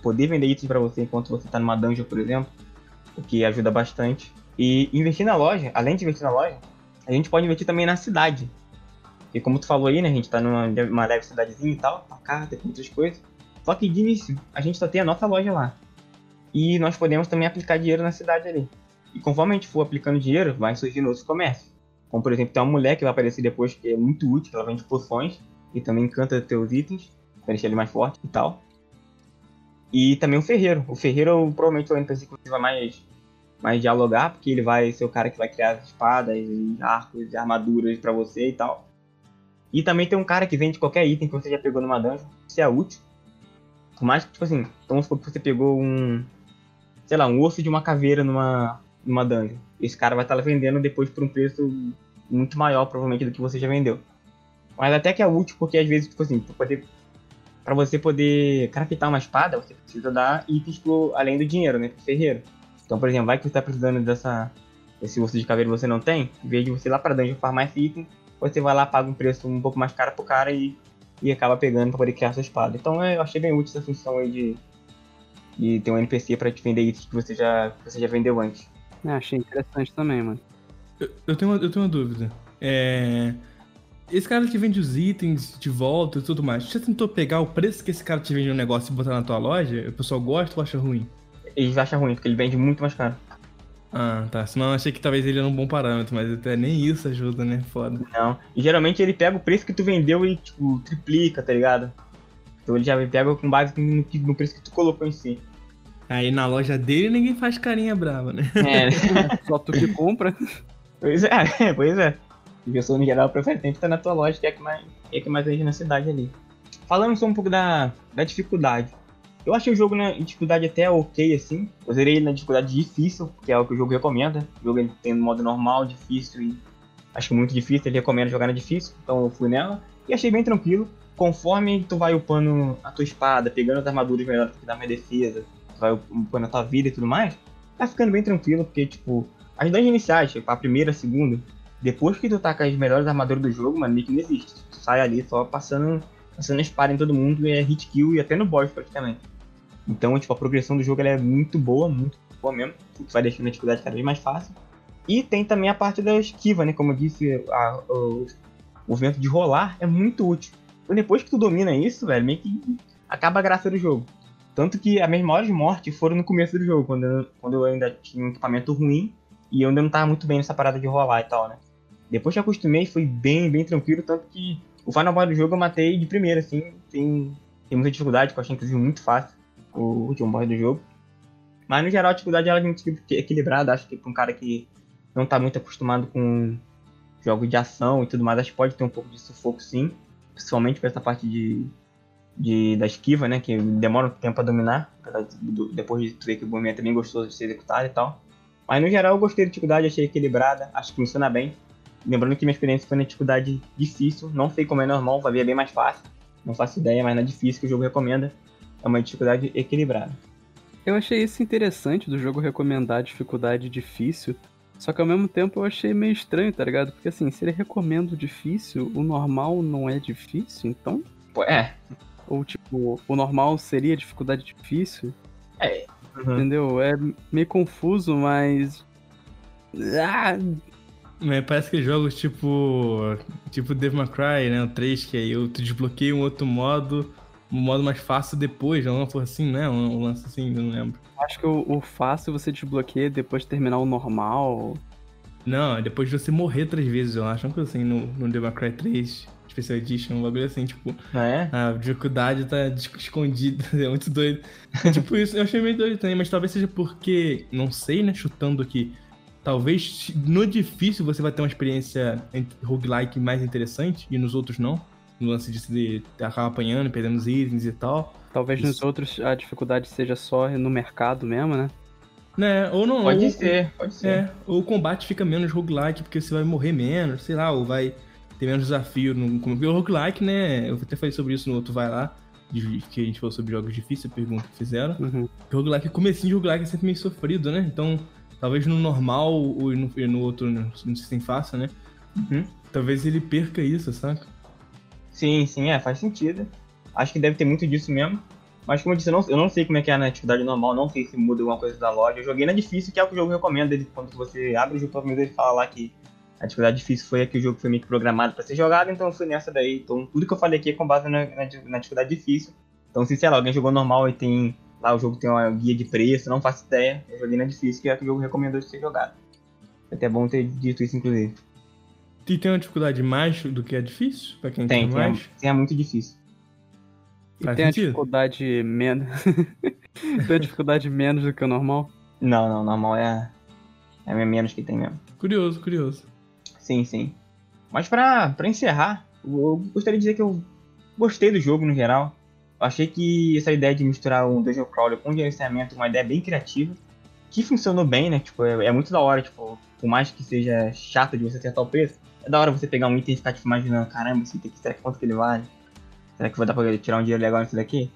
poder vender itens para você enquanto você está numa dungeon, por exemplo o que ajuda bastante. E investir na loja, além de investir na loja, a gente pode investir também na cidade. E como tu falou aí, né, a gente tá numa uma leve cidadezinha e tal, uma carta, com outras coisas. Só que de início, a gente só tem a nossa loja lá. E nós podemos também aplicar dinheiro na cidade ali. E conforme a gente for aplicando dinheiro, vai surgindo outros comércios. Como por exemplo, tem uma mulher que vai aparecer depois que é muito útil, ela vende poções e também encanta teus itens, para deixar ele mais forte e tal. E também o ferreiro. O ferreiro provavelmente é o NPC que você vai mais, mais dialogar, porque ele vai ser o cara que vai criar as espadas arcos armaduras para você e tal. E também tem um cara que vende qualquer item que você já pegou numa dungeon, se é útil. Por mais que, tipo assim, vamos supor que você pegou um, sei lá, um osso de uma caveira numa, numa dungeon. Esse cara vai estar vendendo depois por um preço muito maior, provavelmente, do que você já vendeu. Mas até que é útil, porque às vezes, tipo assim, pra poder pra você poder craftar uma espada, você precisa dar itens pro, além do dinheiro, né? Pro ferreiro. Então, por exemplo, vai que você tá precisando dessa, desse osso de caveira e você não tem, em vez de você ir lá pra dungeon farmar esse item, você vai lá, paga um preço um pouco mais caro pro cara e, e acaba pegando pra poder criar sua espada. Então eu achei bem útil essa função aí de, de ter um NPC pra te vender itens que você já, que você já vendeu antes. É, achei interessante também, mano. Eu, eu tenho, uma, eu tenho uma dúvida. É. Esse cara te vende os itens de volta e tudo mais. Você tentou pegar o preço que esse cara te vende no negócio e botar na tua loja? O pessoal gosta ou acha ruim? Eles acham ruim, porque ele vende muito mais caro. Ah, tá. Senão eu achei que talvez ele era um bom parâmetro, mas até nem isso ajuda, né? Foda. Não. E geralmente ele pega o preço que tu vendeu e, tipo, triplica, tá ligado? Então ele já pega com base no, no preço que tu colocou em si. Aí na loja dele ninguém faz carinha brava, né? É, Só tu que compra. pois é, pois é. E pessoa no geral prefere sempre estar na tua loja, que é que mais, é que mais vende na cidade ali. Falando só um pouco da, da dificuldade. Eu achei o jogo na dificuldade até ok, assim. Eu zerei ele na dificuldade difícil, que é o que o jogo recomenda. O jogo ele tem no modo normal, difícil e acho muito difícil. Ele recomenda jogar na difícil, então eu fui nela. E achei bem tranquilo. Conforme tu vai upando a tua espada, pegando as armaduras melhores que dá mais defesa, tu vai upando a tua vida e tudo mais, tá ficando bem tranquilo, porque, tipo, as dungeons iniciais, tipo, a primeira, a segunda, depois que tu tá com as melhores armaduras do jogo, mano, meio que não existe. Tu sai ali só passando, passando espada em todo mundo, e é hit kill e até no boss praticamente. Então, tipo, a progressão do jogo é muito boa, muito boa mesmo. Que vai deixando a dificuldade cada vez mais fácil. E tem também a parte da esquiva, né? Como eu disse, a- o movimento de rolar é muito útil. Então, depois que tu domina isso, velho, meio que acaba a graça do jogo. Tanto que as minhas maiores mortes foram no começo do jogo, quando eu, quando eu ainda tinha um equipamento ruim e eu ainda não tava muito bem nessa parada de rolar e tal, né? Depois que acostumei, foi bem, bem tranquilo, tanto que o final boss do jogo eu matei de primeira, assim, tem, muita dificuldade, que eu achei inclusive muito fácil, o último boss do jogo. Mas no geral a dificuldade ela é muito equilibrada, acho que pra um cara que não tá muito acostumado com jogos de ação e tudo mais, acho que pode ter um pouco de sufoco sim, principalmente pra essa parte de, de da esquiva, né, que demora um tempo a dominar, depois de tu ver que o movimento é bem gostoso de ser executado e tal. Mas no geral eu gostei da dificuldade, achei equilibrada, acho que funciona bem. Lembrando que minha experiência foi na dificuldade difícil, não sei como é normal, vai ver bem mais fácil. Não faço ideia, mas na difícil que o jogo recomenda, é uma dificuldade equilibrada. Eu achei isso interessante do jogo recomendar dificuldade difícil. Só que ao mesmo tempo eu achei meio estranho, tá ligado? Porque assim, se ele recomenda o difícil, o normal não é difícil, então. Pô, é. Ou tipo, o normal seria dificuldade difícil, Uhum. entendeu? É meio confuso, mas. Ah, Mas parece que jogos tipo. Tipo Devil May Cry, né? O 3, que aí eu tu desbloqueia um outro modo, um modo mais fácil depois, não for assim, né? Um, um lance assim, eu não lembro. acho que o, o fácil você desbloqueia depois de terminar o normal. Não, é depois de você morrer três vezes, eu acho. Uma coisa assim no, no Devil May Cry 3 Special Edition, um bagulho assim, tipo, Não é? a dificuldade tá escondida, é muito doido. Tipo isso, eu achei meio doido também, mas talvez seja porque, não sei, né, chutando aqui, talvez no difícil você vai ter uma experiência em- roguelike mais interessante e nos outros não. No lance de se acabar apanhando, perdendo os itens e tal. Talvez nos Isso. outros a dificuldade seja só no mercado mesmo, né? Né, ou não. Pode ou, ser, pode ser. É, ou o combate fica menos roguelike porque você vai morrer menos, sei lá, ou vai ter menos desafio. No, como, o roguelike, né, eu até falei sobre isso no outro Vai Lá, de- que a gente falou sobre jogos difíceis, a pergunta que fizeram. Uhum. O roguelike, o comecinho de roguelike é sempre meio sofrido, né? Então, talvez no normal ou no, e no outro, no, no sistema fácil, né? Uhum. Talvez ele perca isso, saca? Sim, sim, é, faz sentido. Acho que deve ter muito disso mesmo. Mas como eu disse, eu não, eu não sei como é que é na atividade normal, não sei se muda alguma coisa da loja. Eu joguei na difícil, que é o que o jogo recomenda. Ele, quando você abre o jogo primeira vez, ele fala lá que a atividade difícil foi a que o jogo foi meio que programado pra ser jogado, então eu fui nessa daí. Então tudo que eu falei aqui é com base na, na, na atividade difícil. Então se, sei lá, alguém jogou normal e tem. Lá o jogo tem uma guia de preço, não faço ideia. Eu joguei na difícil, que é a que o jogo recomendou de ser jogado. É até bom ter dito isso, inclusive. E tem uma dificuldade mais do que é difícil? Pra quem Tem, tem, tem, é, mais? tem, é muito difícil. E Faz tem a sentido. dificuldade menos. tem a dificuldade menos do que o normal? Não, não, normal é. É menos que tem mesmo. Curioso, curioso. Sim, sim. Mas pra, pra encerrar, eu gostaria de dizer que eu gostei do jogo no geral. Achei que essa ideia de misturar um Dungeon Crawler com gerenciamento é uma ideia bem criativa. Que funcionou bem, né? Tipo, é, é muito da hora, tipo, por mais que seja chato de você acertar o preço, é da hora você pegar um item e ficar tipo, imaginando, caramba, esse item aqui, será que quanto que ele vale? Será que vou dar pra tirar um dinheiro legal nisso daqui?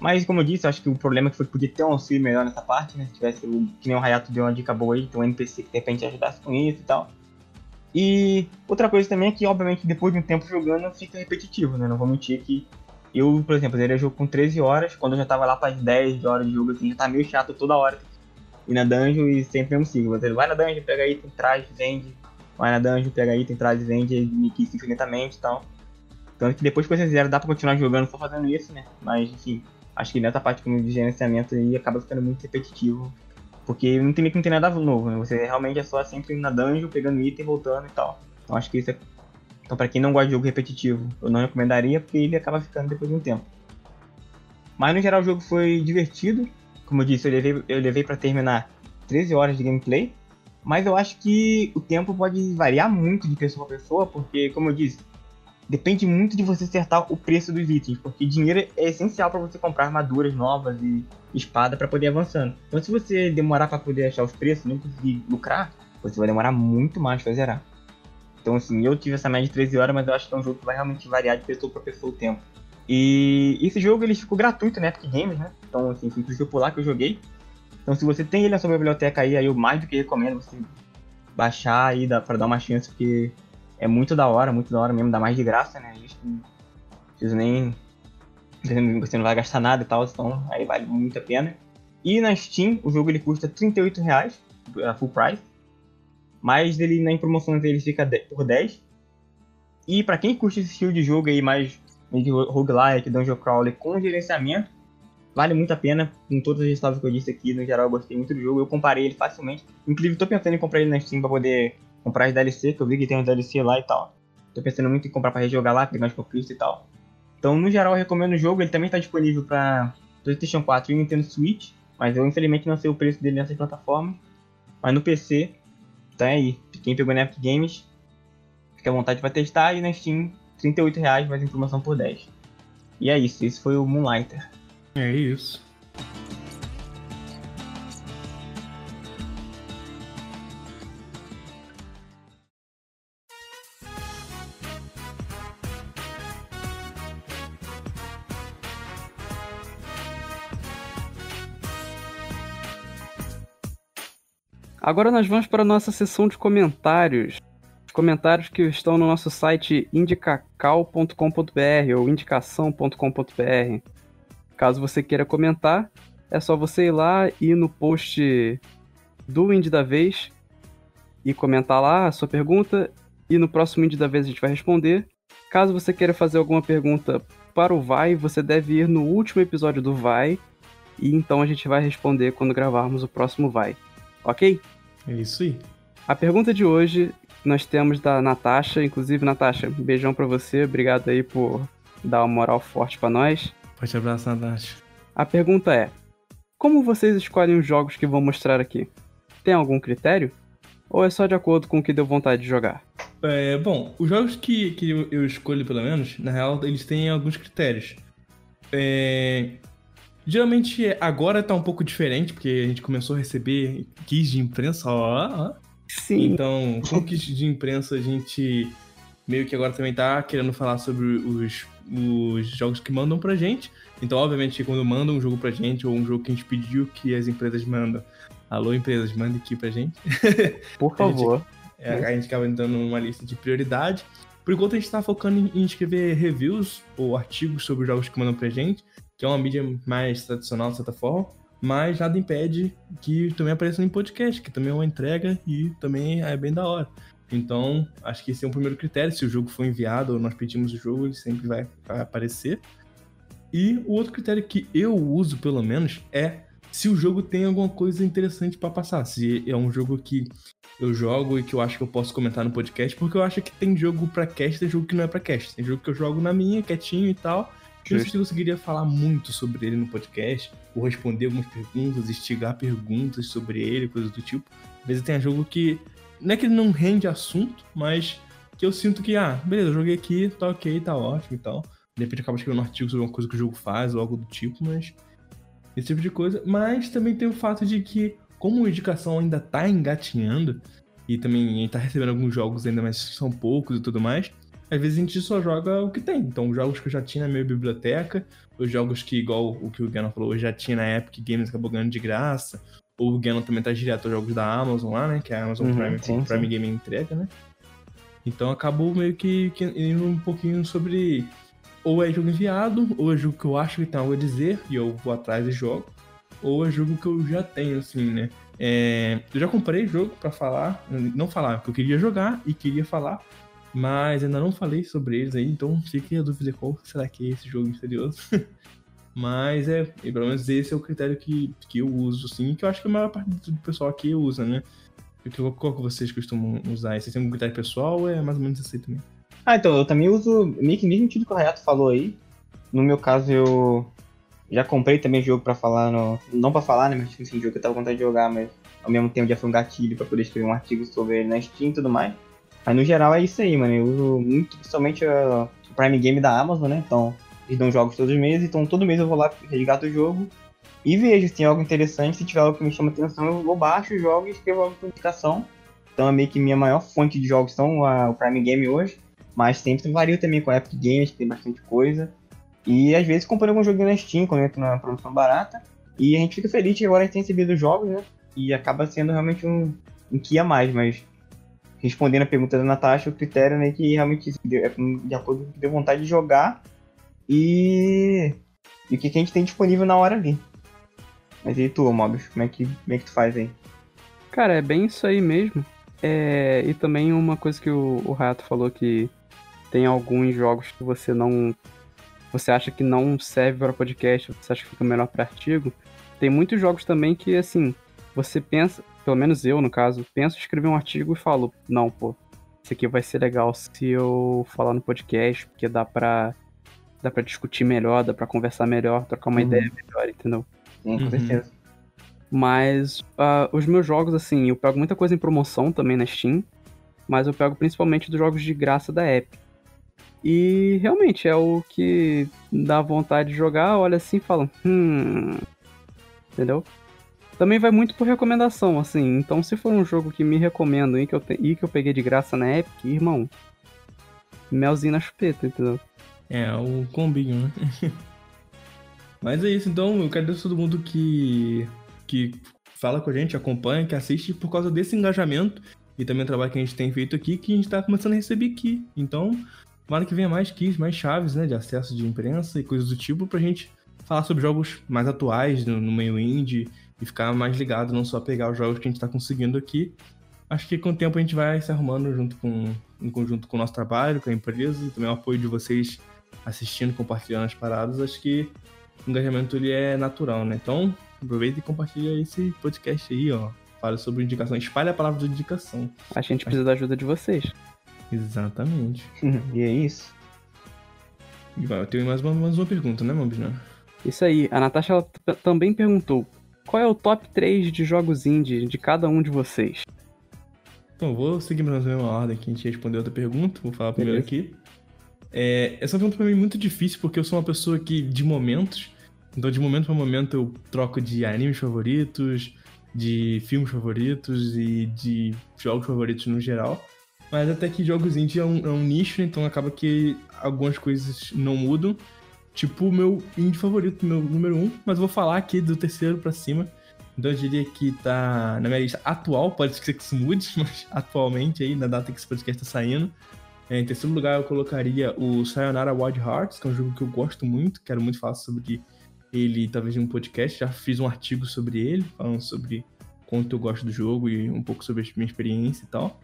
Mas, como eu disse, eu acho que o problema é que foi que podia ter um auxílio melhor nessa parte, né? Se tivesse, que nem o Hayato deu uma dica boa aí, tem um NPC que de repente ajudasse com isso e tal. E outra coisa também é que, obviamente, depois de um tempo jogando, fica repetitivo, né? Não vou mentir que eu, por exemplo, zerei o jogo com 13 horas, quando eu já tava lá para 10 horas de jogo, assim, já tá meio chato toda hora. Ir na dungeon e sempre mesmo ciclo. Você vai na dungeon, pega item, traz, vende. Vai na dungeon, pega item, traz, vende, e infinitamente e tal. Tanto que depois que você zera, dá pra continuar jogando só fazendo isso, né? Mas, enfim, acho que nessa parte de gerenciamento aí acaba ficando muito repetitivo. Porque não tem, não tem nada novo, né? Você realmente é só sempre na dungeon, pegando item, voltando e tal. Então acho que isso é então, para quem não gosta de jogo repetitivo, eu não recomendaria porque ele acaba ficando depois de um tempo. Mas no geral o jogo foi divertido. Como eu disse, eu levei, eu levei para terminar 13 horas de gameplay. Mas eu acho que o tempo pode variar muito de pessoa para pessoa, porque, como eu disse, depende muito de você acertar o preço dos itens, porque dinheiro é essencial para você comprar armaduras novas e espada para poder ir avançando. Então, se você demorar para poder achar os preços, não conseguir lucrar, você vai demorar muito mais para zerar. Então, assim, eu tive essa média de 13 horas, mas eu acho que é um jogo que vai realmente variar de pessoa para pessoa o tempo. E esse jogo ele ficou gratuito na Epic Games, né? Então, assim, foi por lá que eu joguei. Então, se você tem ele na sua biblioteca aí, aí eu mais do que recomendo você baixar aí para dar uma chance, porque é muito da hora, muito da hora mesmo, dá mais de graça, né? Isso não precisa nem. Você não vai gastar nada e tal, então aí vale muito a pena. E na Steam, o jogo ele custa 38 reais, full price. Mas ele na promoções ele fica por 10. E para quem curte esse estilo de jogo aí mais roguelike, dungeon crawler com gerenciamento, vale muito a pena. Com todas as ressalvas que eu disse aqui, no geral eu gostei muito do jogo. Eu comparei ele facilmente. Inclusive tô pensando em comprar ele na Steam para poder comprar as DLC, que eu vi que tem uns DLC lá e tal. Tô pensando muito em comprar para rejogar lá, pegar os conquistas e tal. Então, no geral, eu recomendo o jogo. Ele também está disponível para PlayStation 4 e Nintendo Switch, mas eu infelizmente não sei o preço dele nessas plataformas. Mas no PC então é aí. Quem pegou na Epic Games, fica à vontade para testar. E na Steam, 38 reais, mais informação por 10. E é isso. Esse foi o Moonlighter. É isso. Agora nós vamos para a nossa sessão de comentários. Comentários que estão no nosso site indicacal.com.br ou indicação.com.br. Caso você queira comentar, é só você ir lá e no post do Indie da Vez e comentar lá a sua pergunta e no próximo Indie da Vez a gente vai responder. Caso você queira fazer alguma pergunta para o Vai, você deve ir no último episódio do Vai e então a gente vai responder quando gravarmos o próximo Vai. Ok? É isso aí. A pergunta de hoje nós temos da Natasha. Inclusive, Natasha, beijão pra você. Obrigado aí por dar uma moral forte para nós. Forte abraço, Natasha. A pergunta é: Como vocês escolhem os jogos que vão mostrar aqui? Tem algum critério? Ou é só de acordo com o que deu vontade de jogar? É, bom, os jogos que, que eu escolho, pelo menos, na real, eles têm alguns critérios. É, Geralmente agora tá um pouco diferente, porque a gente começou a receber kits de imprensa, ó. ó. Sim. Então, com kits de imprensa, a gente meio que agora também tá querendo falar sobre os, os jogos que mandam pra gente. Então, obviamente, quando mandam um jogo pra gente, ou um jogo que a gente pediu que as empresas mandam, alô, empresas, mandem aqui pra gente. Por favor. A gente, é, a gente acaba dando uma lista de prioridade. Por enquanto, a gente tá focando em escrever reviews ou artigos sobre os jogos que mandam pra gente que é uma mídia mais tradicional, de certa forma, mas nada impede que também apareça em podcast, que também é uma entrega e também é bem da hora. Então, acho que esse é um primeiro critério. Se o jogo for enviado ou nós pedimos o jogo, ele sempre vai, vai aparecer. E o outro critério que eu uso, pelo menos, é se o jogo tem alguma coisa interessante para passar. Se é um jogo que eu jogo e que eu acho que eu posso comentar no podcast, porque eu acho que tem jogo pra cast, tem jogo que não é pra cast. Tem jogo que eu jogo na minha, quietinho e tal, não sei se eu conseguiria falar muito sobre ele no podcast, ou responder algumas perguntas, instigar perguntas sobre ele, coisas do tipo. Às vezes tem jogo que. Não é que ele não rende assunto, mas que eu sinto que, ah, beleza, eu joguei aqui, tá ok, tá ótimo e tal. De repente acaba escrevendo um artigo sobre uma coisa que o jogo faz ou algo do tipo, mas. Esse tipo de coisa. Mas também tem o fato de que, como a indicação ainda tá engatinhando, e também a gente tá recebendo alguns jogos ainda, mas são poucos e tudo mais, às vezes a gente só joga o que tem. Então, os jogos que eu já tinha na minha biblioteca, os jogos que, igual o que o Ganon falou, eu já tinha na Epic Games, acabou ganhando de graça. Ou o Ganon também tá direto aos jogos da Amazon lá, né? Que é a Amazon Uhum, Prime, sim, Prime sim. Game entrega, né? Então acabou meio que, que indo um pouquinho sobre ou é jogo enviado, ou é jogo que eu acho que tem algo a dizer e eu vou atrás e jogo, ou é jogo que eu já tenho, assim, né? É, eu já comprei jogo pra falar, não falar, porque eu queria jogar e queria falar, mas ainda não falei sobre eles aí, então fique a dúvida qual será que é esse jogo misterioso. mas é, pelo menos esse é o critério que, que eu uso, assim, que eu acho que a maior parte do pessoal aqui usa, né? Que- Qual que vocês costumam usar? Vocês têm um critério pessoal ou é mais ou menos assim também? Ah, então, eu também uso meio que mesmo sentido que o Renato falou aí. No meu caso, eu já comprei também jogo pra falar no... Não pra falar, né, mas tipo assim, jogo que eu tava com vontade de jogar, mas ao mesmo tempo já foi um gatilho pra poder escrever um artigo sobre ele na Steam e tudo mais. Mas no geral é isso aí, mano. Eu uso muito, principalmente o Prime Game da Amazon, né? Então, eles dão jogos todos os meses, então todo mês eu vou lá, resgato o jogo e vejo se tem algo interessante. Se tiver algo que me chama atenção, eu vou baixo o jogo e escrevo algo com indicação. Então é meio que minha maior fonte de jogos são a- o Prime Game hoje. Mas sempre vario também com a Epic Games, que tem bastante coisa. E às vezes comprando algum joguinho na Steam, quando entra na promoção barata. E a gente fica feliz que agora a gente tem recebido os jogos, né? E acaba sendo realmente um, um que a mais, mas respondendo a pergunta da Natasha, o critério é que realmente é com- de acordo com o que deu vontade de jogar e, e o que que a gente tem disponível na hora ali. Mas e tu, Mobius, como é que, como é que tu faz aí? Cara, é bem isso aí mesmo. É, e também uma coisa que o, o Rato falou que tem alguns jogos que você não. Você acha que não serve para podcast, você acha que fica melhor para artigo. Tem muitos jogos também que, assim, você pensa, pelo menos eu no caso, penso em escrever um artigo e falo, não, pô, isso aqui vai ser legal se eu falar no podcast, porque dá pra, dá pra discutir melhor, dá pra conversar melhor, trocar uma Uhum. ideia melhor, entendeu? Sim, com Uhum. certeza. Mas ah, os meus jogos, assim, eu pego muita coisa em promoção também na Steam, mas eu pego principalmente dos jogos de graça da Epic. E realmente é o que dá vontade de jogar, olha assim e fala, hum. Entendeu? Também vai muito por recomendação, assim. Então, se for um jogo que me recomendam e que eu, te- e que eu peguei de graça na Epic, irmão, melzinho na chupeta, entendeu? É, o combinho, né? Mas é isso, então eu quero agradecer todo mundo que, que fala com a gente, acompanha, que assiste por causa desse engajamento e também o trabalho que a gente tem feito aqui, que a gente tá começando a receber aqui. Então, tomara que venha mais keys, mais chaves, né, de acesso de imprensa e coisas do tipo pra gente falar sobre jogos mais atuais no, no meio indie e ficar mais ligado, não só pegar os jogos que a gente tá conseguindo aqui. Acho que com o tempo a gente vai se arrumando junto com, em conjunto com o nosso trabalho, com a empresa e também o apoio de vocês assistindo, compartilhando as paradas, acho que o engajamento ele é natural, né? Então, aproveita e compartilha esse podcast aí, ó. Fala sobre indicação, espalha a palavra de indicação. A gente precisa da ajuda de vocês. Exatamente. e é isso. E vai, eu tenho mais uma, mais uma pergunta, né, Mambisna? Isso aí, a Natasha também perguntou: qual é o top 3 de jogos indie de cada um de vocês? Então, vou seguir mais ou menos a mesma ordem que a gente respondeu outra pergunta. Vou falar primeiro aqui. É, essa pergunta pra mim é muito difícil porque eu sou uma pessoa que, de momentos, então de momento pra momento eu troco de animes favoritos, de filmes favoritos e de jogos favoritos no geral. Mas até que jogos indie é um, é um nicho, então acaba que algumas coisas não mudam. Tipo o meu indie favorito, meu número um, mas vou falar aqui do terceiro pra cima. Então eu diria que tá na minha lista atual, pode ser que isso mude, mas atualmente aí, na data que esse podcast tá saindo. É, em terceiro lugar eu colocaria o Sayonara Wild Hearts, que é um jogo que eu gosto muito, quero muito falar sobre ele, talvez em um podcast. Já fiz um artigo sobre ele, falando sobre quanto eu gosto do jogo e um pouco sobre a minha experiência e tal.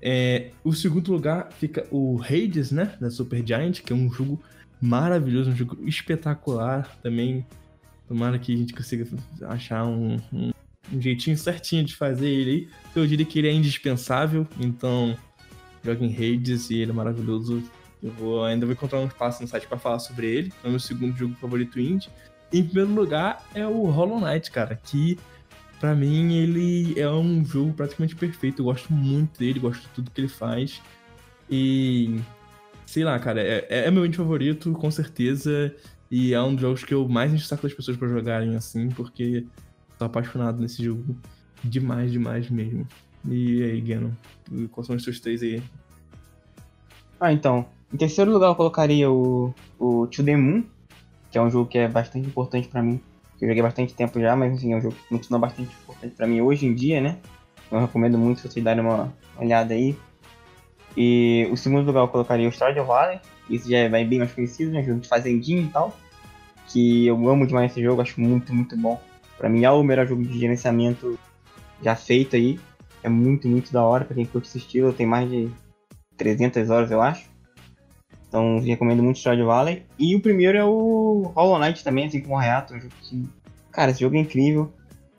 É, o segundo lugar fica o Hades, né, da Super Giant, que é um jogo maravilhoso, um jogo espetacular também. Tomara que a gente consiga achar um, um, um jeitinho certinho de fazer ele aí. Eu diria que ele é indispensável, então joga em Hades e ele é maravilhoso. Eu vou ainda vou encontrar um espaço no site para falar sobre ele. É o meu segundo jogo favorito indie. Em primeiro lugar é o Hollow Knight, cara, que Pra mim, ele é um jogo praticamente perfeito. Eu gosto muito dele, gosto de tudo que ele faz. E. Sei lá, cara, é, é meu indie favorito, com certeza. E é um dos jogos que eu mais encho o saco das pessoas pra jogarem assim, porque tô apaixonado nesse jogo. Demais, demais mesmo. E aí, Ganon? Quais são os seus três aí? Ah, então. Em terceiro lugar eu colocaria o, o To The Moon, que é um jogo que é bastante importante pra mim. Eu joguei bastante tempo já, mas assim, é um jogo que continua bastante importante pra mim hoje em dia, né? Eu recomendo muito vocês darem uma olhada aí. E o segundo lugar eu colocaria o Valley. Isso já é bem mais conhecido, né? Jogo de fazendinha e tal. Que eu amo demais esse jogo, acho muito, muito bom. Pra mim é o melhor jogo de gerenciamento já feito aí. É muito, muito da hora pra quem curte esse estilo. Tem mais de 300 horas, eu acho. Então, recomendo muito Stardew Valley. E o primeiro é o Hollow Knight também, assim como o Reato. Um jogo que... Cara, esse jogo é incrível.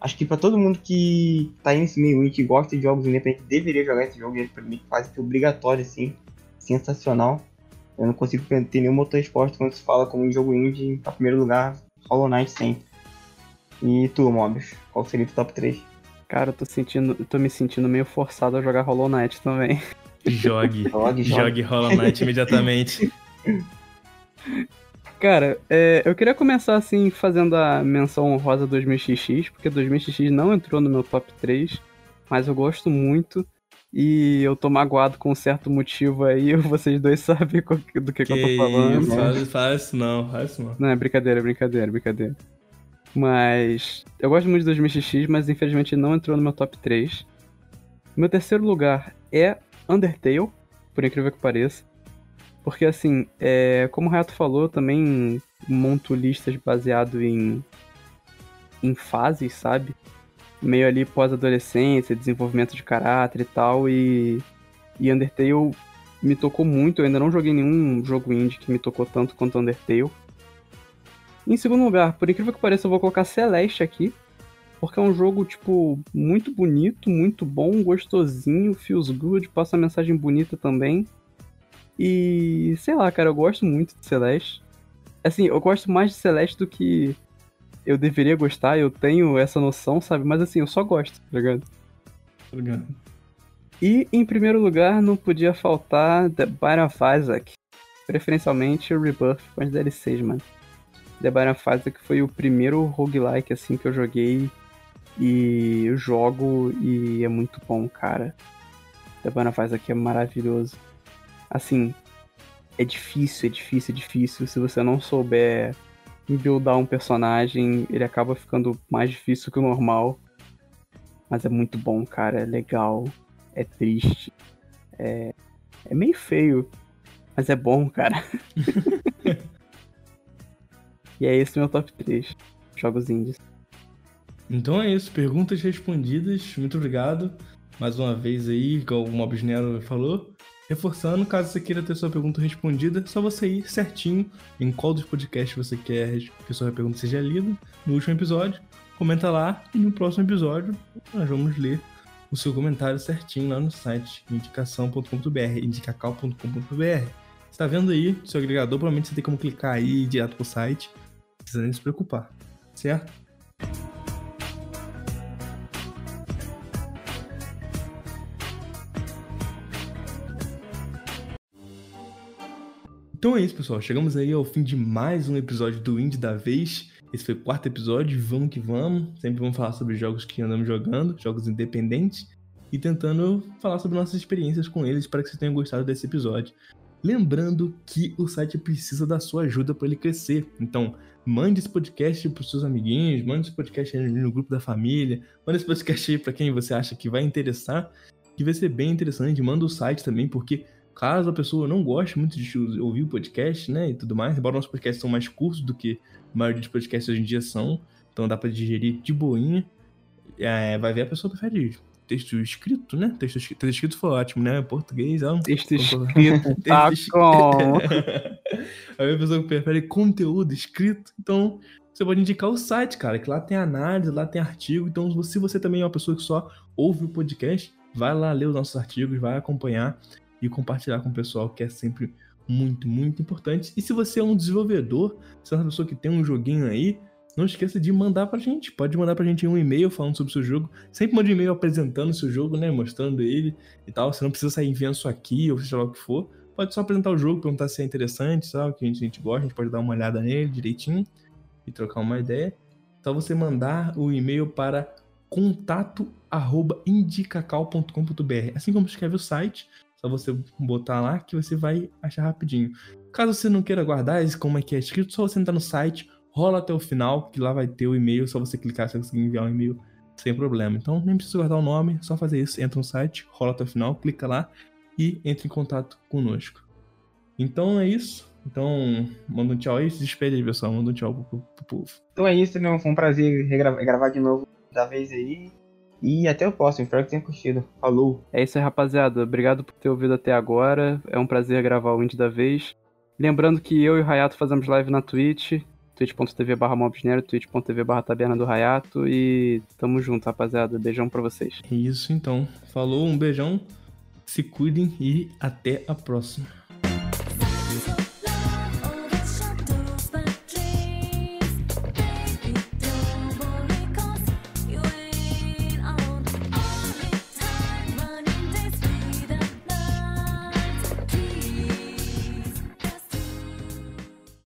Acho que pra todo mundo que tá aí nesse meio e que gosta de jogos independentes, deveria jogar esse jogo. Ele pra mim quase que obrigatório, assim. Sensacional. Eu não consigo ter nenhuma outra resposta quando se fala como um jogo indie. Pra primeiro lugar, Hollow Knight sempre. E tu, Mobius? Qual seria o top 3? Cara, eu tô sentindo. Eu tô me sentindo meio forçado a jogar Hollow Knight também. Jogue. Jogue, Jogue Hollow Knight imediatamente. Cara, é, eu queria começar assim fazendo a menção honrosa 2000XX, porque 2000XX não entrou no meu top 3, mas eu gosto muito. E eu tô magoado com um certo motivo aí, vocês dois sabem do que, que, eu tô falando. Isso, faz, faz isso não, faz isso não. Não, é brincadeira, brincadeira, brincadeira. Mas eu gosto muito de 2000XX, mas infelizmente não entrou no meu top 3. Meu terceiro lugar é Undertale, por incrível que pareça. Porque assim, é, como o Renato falou, também monto listas baseado em, em fases, sabe? Meio ali pós-adolescência, desenvolvimento de caráter e tal. E, e Undertale me tocou muito. Eu ainda não joguei nenhum jogo indie que me tocou tanto quanto Undertale. Em segundo lugar, por incrível que pareça, eu vou colocar Celeste aqui. Porque é um jogo, tipo, muito bonito, muito bom, gostosinho, feels good, passa mensagem bonita também. E sei lá, cara, eu gosto muito de Celeste. Assim, eu gosto mais de Celeste do que eu deveria gostar, eu tenho essa noção, sabe? Mas assim, eu só gosto, tá ligado? Obrigado. E em primeiro lugar, não podia faltar The of Isaac. Preferencialmente o Rebirth com as DLCs, mano. The of Isaac foi o primeiro roguelike assim que eu joguei e eu jogo e é muito bom, cara. The of Isaac é maravilhoso. Assim, é difícil, é difícil, é difícil. Se você não souber buildar um personagem, ele acaba ficando mais difícil que o normal. Mas é muito bom, cara. É legal. É triste. É, é meio feio. Mas é bom, cara. e é esse meu top 3. Jogos indies. Então é isso, perguntas respondidas. Muito obrigado. Mais uma vez aí, igual o Mobs Nero falou. Reforçando, caso você queira ter sua pergunta respondida, é só você ir certinho em qual dos podcasts você quer que sua pergunta seja lida no último episódio. Comenta lá e no próximo episódio nós vamos ler o seu comentário certinho lá no site indicação.com.br, indicacal.com.br. Você tá vendo aí, seu agregador, provavelmente você tem como clicar aí ir direto pro site. Não precisa nem se preocupar, certo? Então é isso, pessoal. Chegamos aí ao fim de mais um episódio do Indie da Vez. Esse foi o quarto episódio. Vamos que vamos. Sempre vamos falar sobre jogos que andamos jogando, jogos independentes, e tentando falar sobre nossas experiências com eles para que vocês tenham gostado desse episódio. Lembrando que o site precisa da sua ajuda para ele crescer. Então, mande esse podcast para os seus amiguinhos, mande esse podcast no grupo da família, mande esse podcast para quem você acha que vai interessar, que vai ser bem interessante. Manda o site também, porque caso a pessoa não goste muito de ouvir o podcast, né, e tudo mais, embora nossos podcasts são mais curtos do que a maioria dos podcasts hoje em dia são, então dá para digerir de boinha, é, vai ver a pessoa prefere texto escrito, né, texto escrito, texto escrito foi ótimo, né, português, ó, Texto escrito, tá Texto es- com. Aí a pessoa prefere conteúdo escrito, então você pode indicar o site, cara, que lá tem análise, lá tem artigo. Então, se você também é uma pessoa que só ouve o podcast, vai lá ler os nossos artigos, vai acompanhar e compartilhar com o pessoal, que é sempre muito, muito importante. E se você é um desenvolvedor, se é uma pessoa que tem um joguinho aí, não esqueça de mandar pra gente. Pode mandar pra gente um e-mail falando sobre o seu jogo. Sempre mande um e-mail apresentando o seu jogo, né? Mostrando ele e tal. Você não precisa sair enviando isso aqui, ou seja lá o que for. Pode só apresentar o jogo, perguntar se é interessante, sabe? Que a gente, a gente gosta, a gente pode dar uma olhada nele direitinho e trocar uma ideia. Só você mandar o e-mail para contato@indicacau.com.br. Assim como escreve o site, Só você botar lá que você vai achar rapidinho. Caso você não queira guardar como é que é escrito, só você entrar no site, rola até o final, que lá vai ter o e-mail, só você clicar, você conseguir enviar um e-mail sem problema. Então nem precisa guardar o nome, só fazer isso, entra no site, rola até o final, clica lá e entre em contato conosco. Então é isso. Então, manda um tchau aí, se despede aí, pessoal. Manda um tchau pro, pro povo. Então é isso, né? Foi um prazer gravar de novo da vez aí. E até o próximo, espero que tenha curtido. Falou! É isso aí, rapaziada. Obrigado por ter ouvido até agora. É um prazer gravar o Indie da Vez. Lembrando que eu e o Rayato fazemos live na Twitch, twitch.tv barra twitch.tv barra taberna do Rayato. E tamo junto, rapaziada. Beijão pra vocês. É isso então. Falou, um beijão. Se cuidem e até a próxima.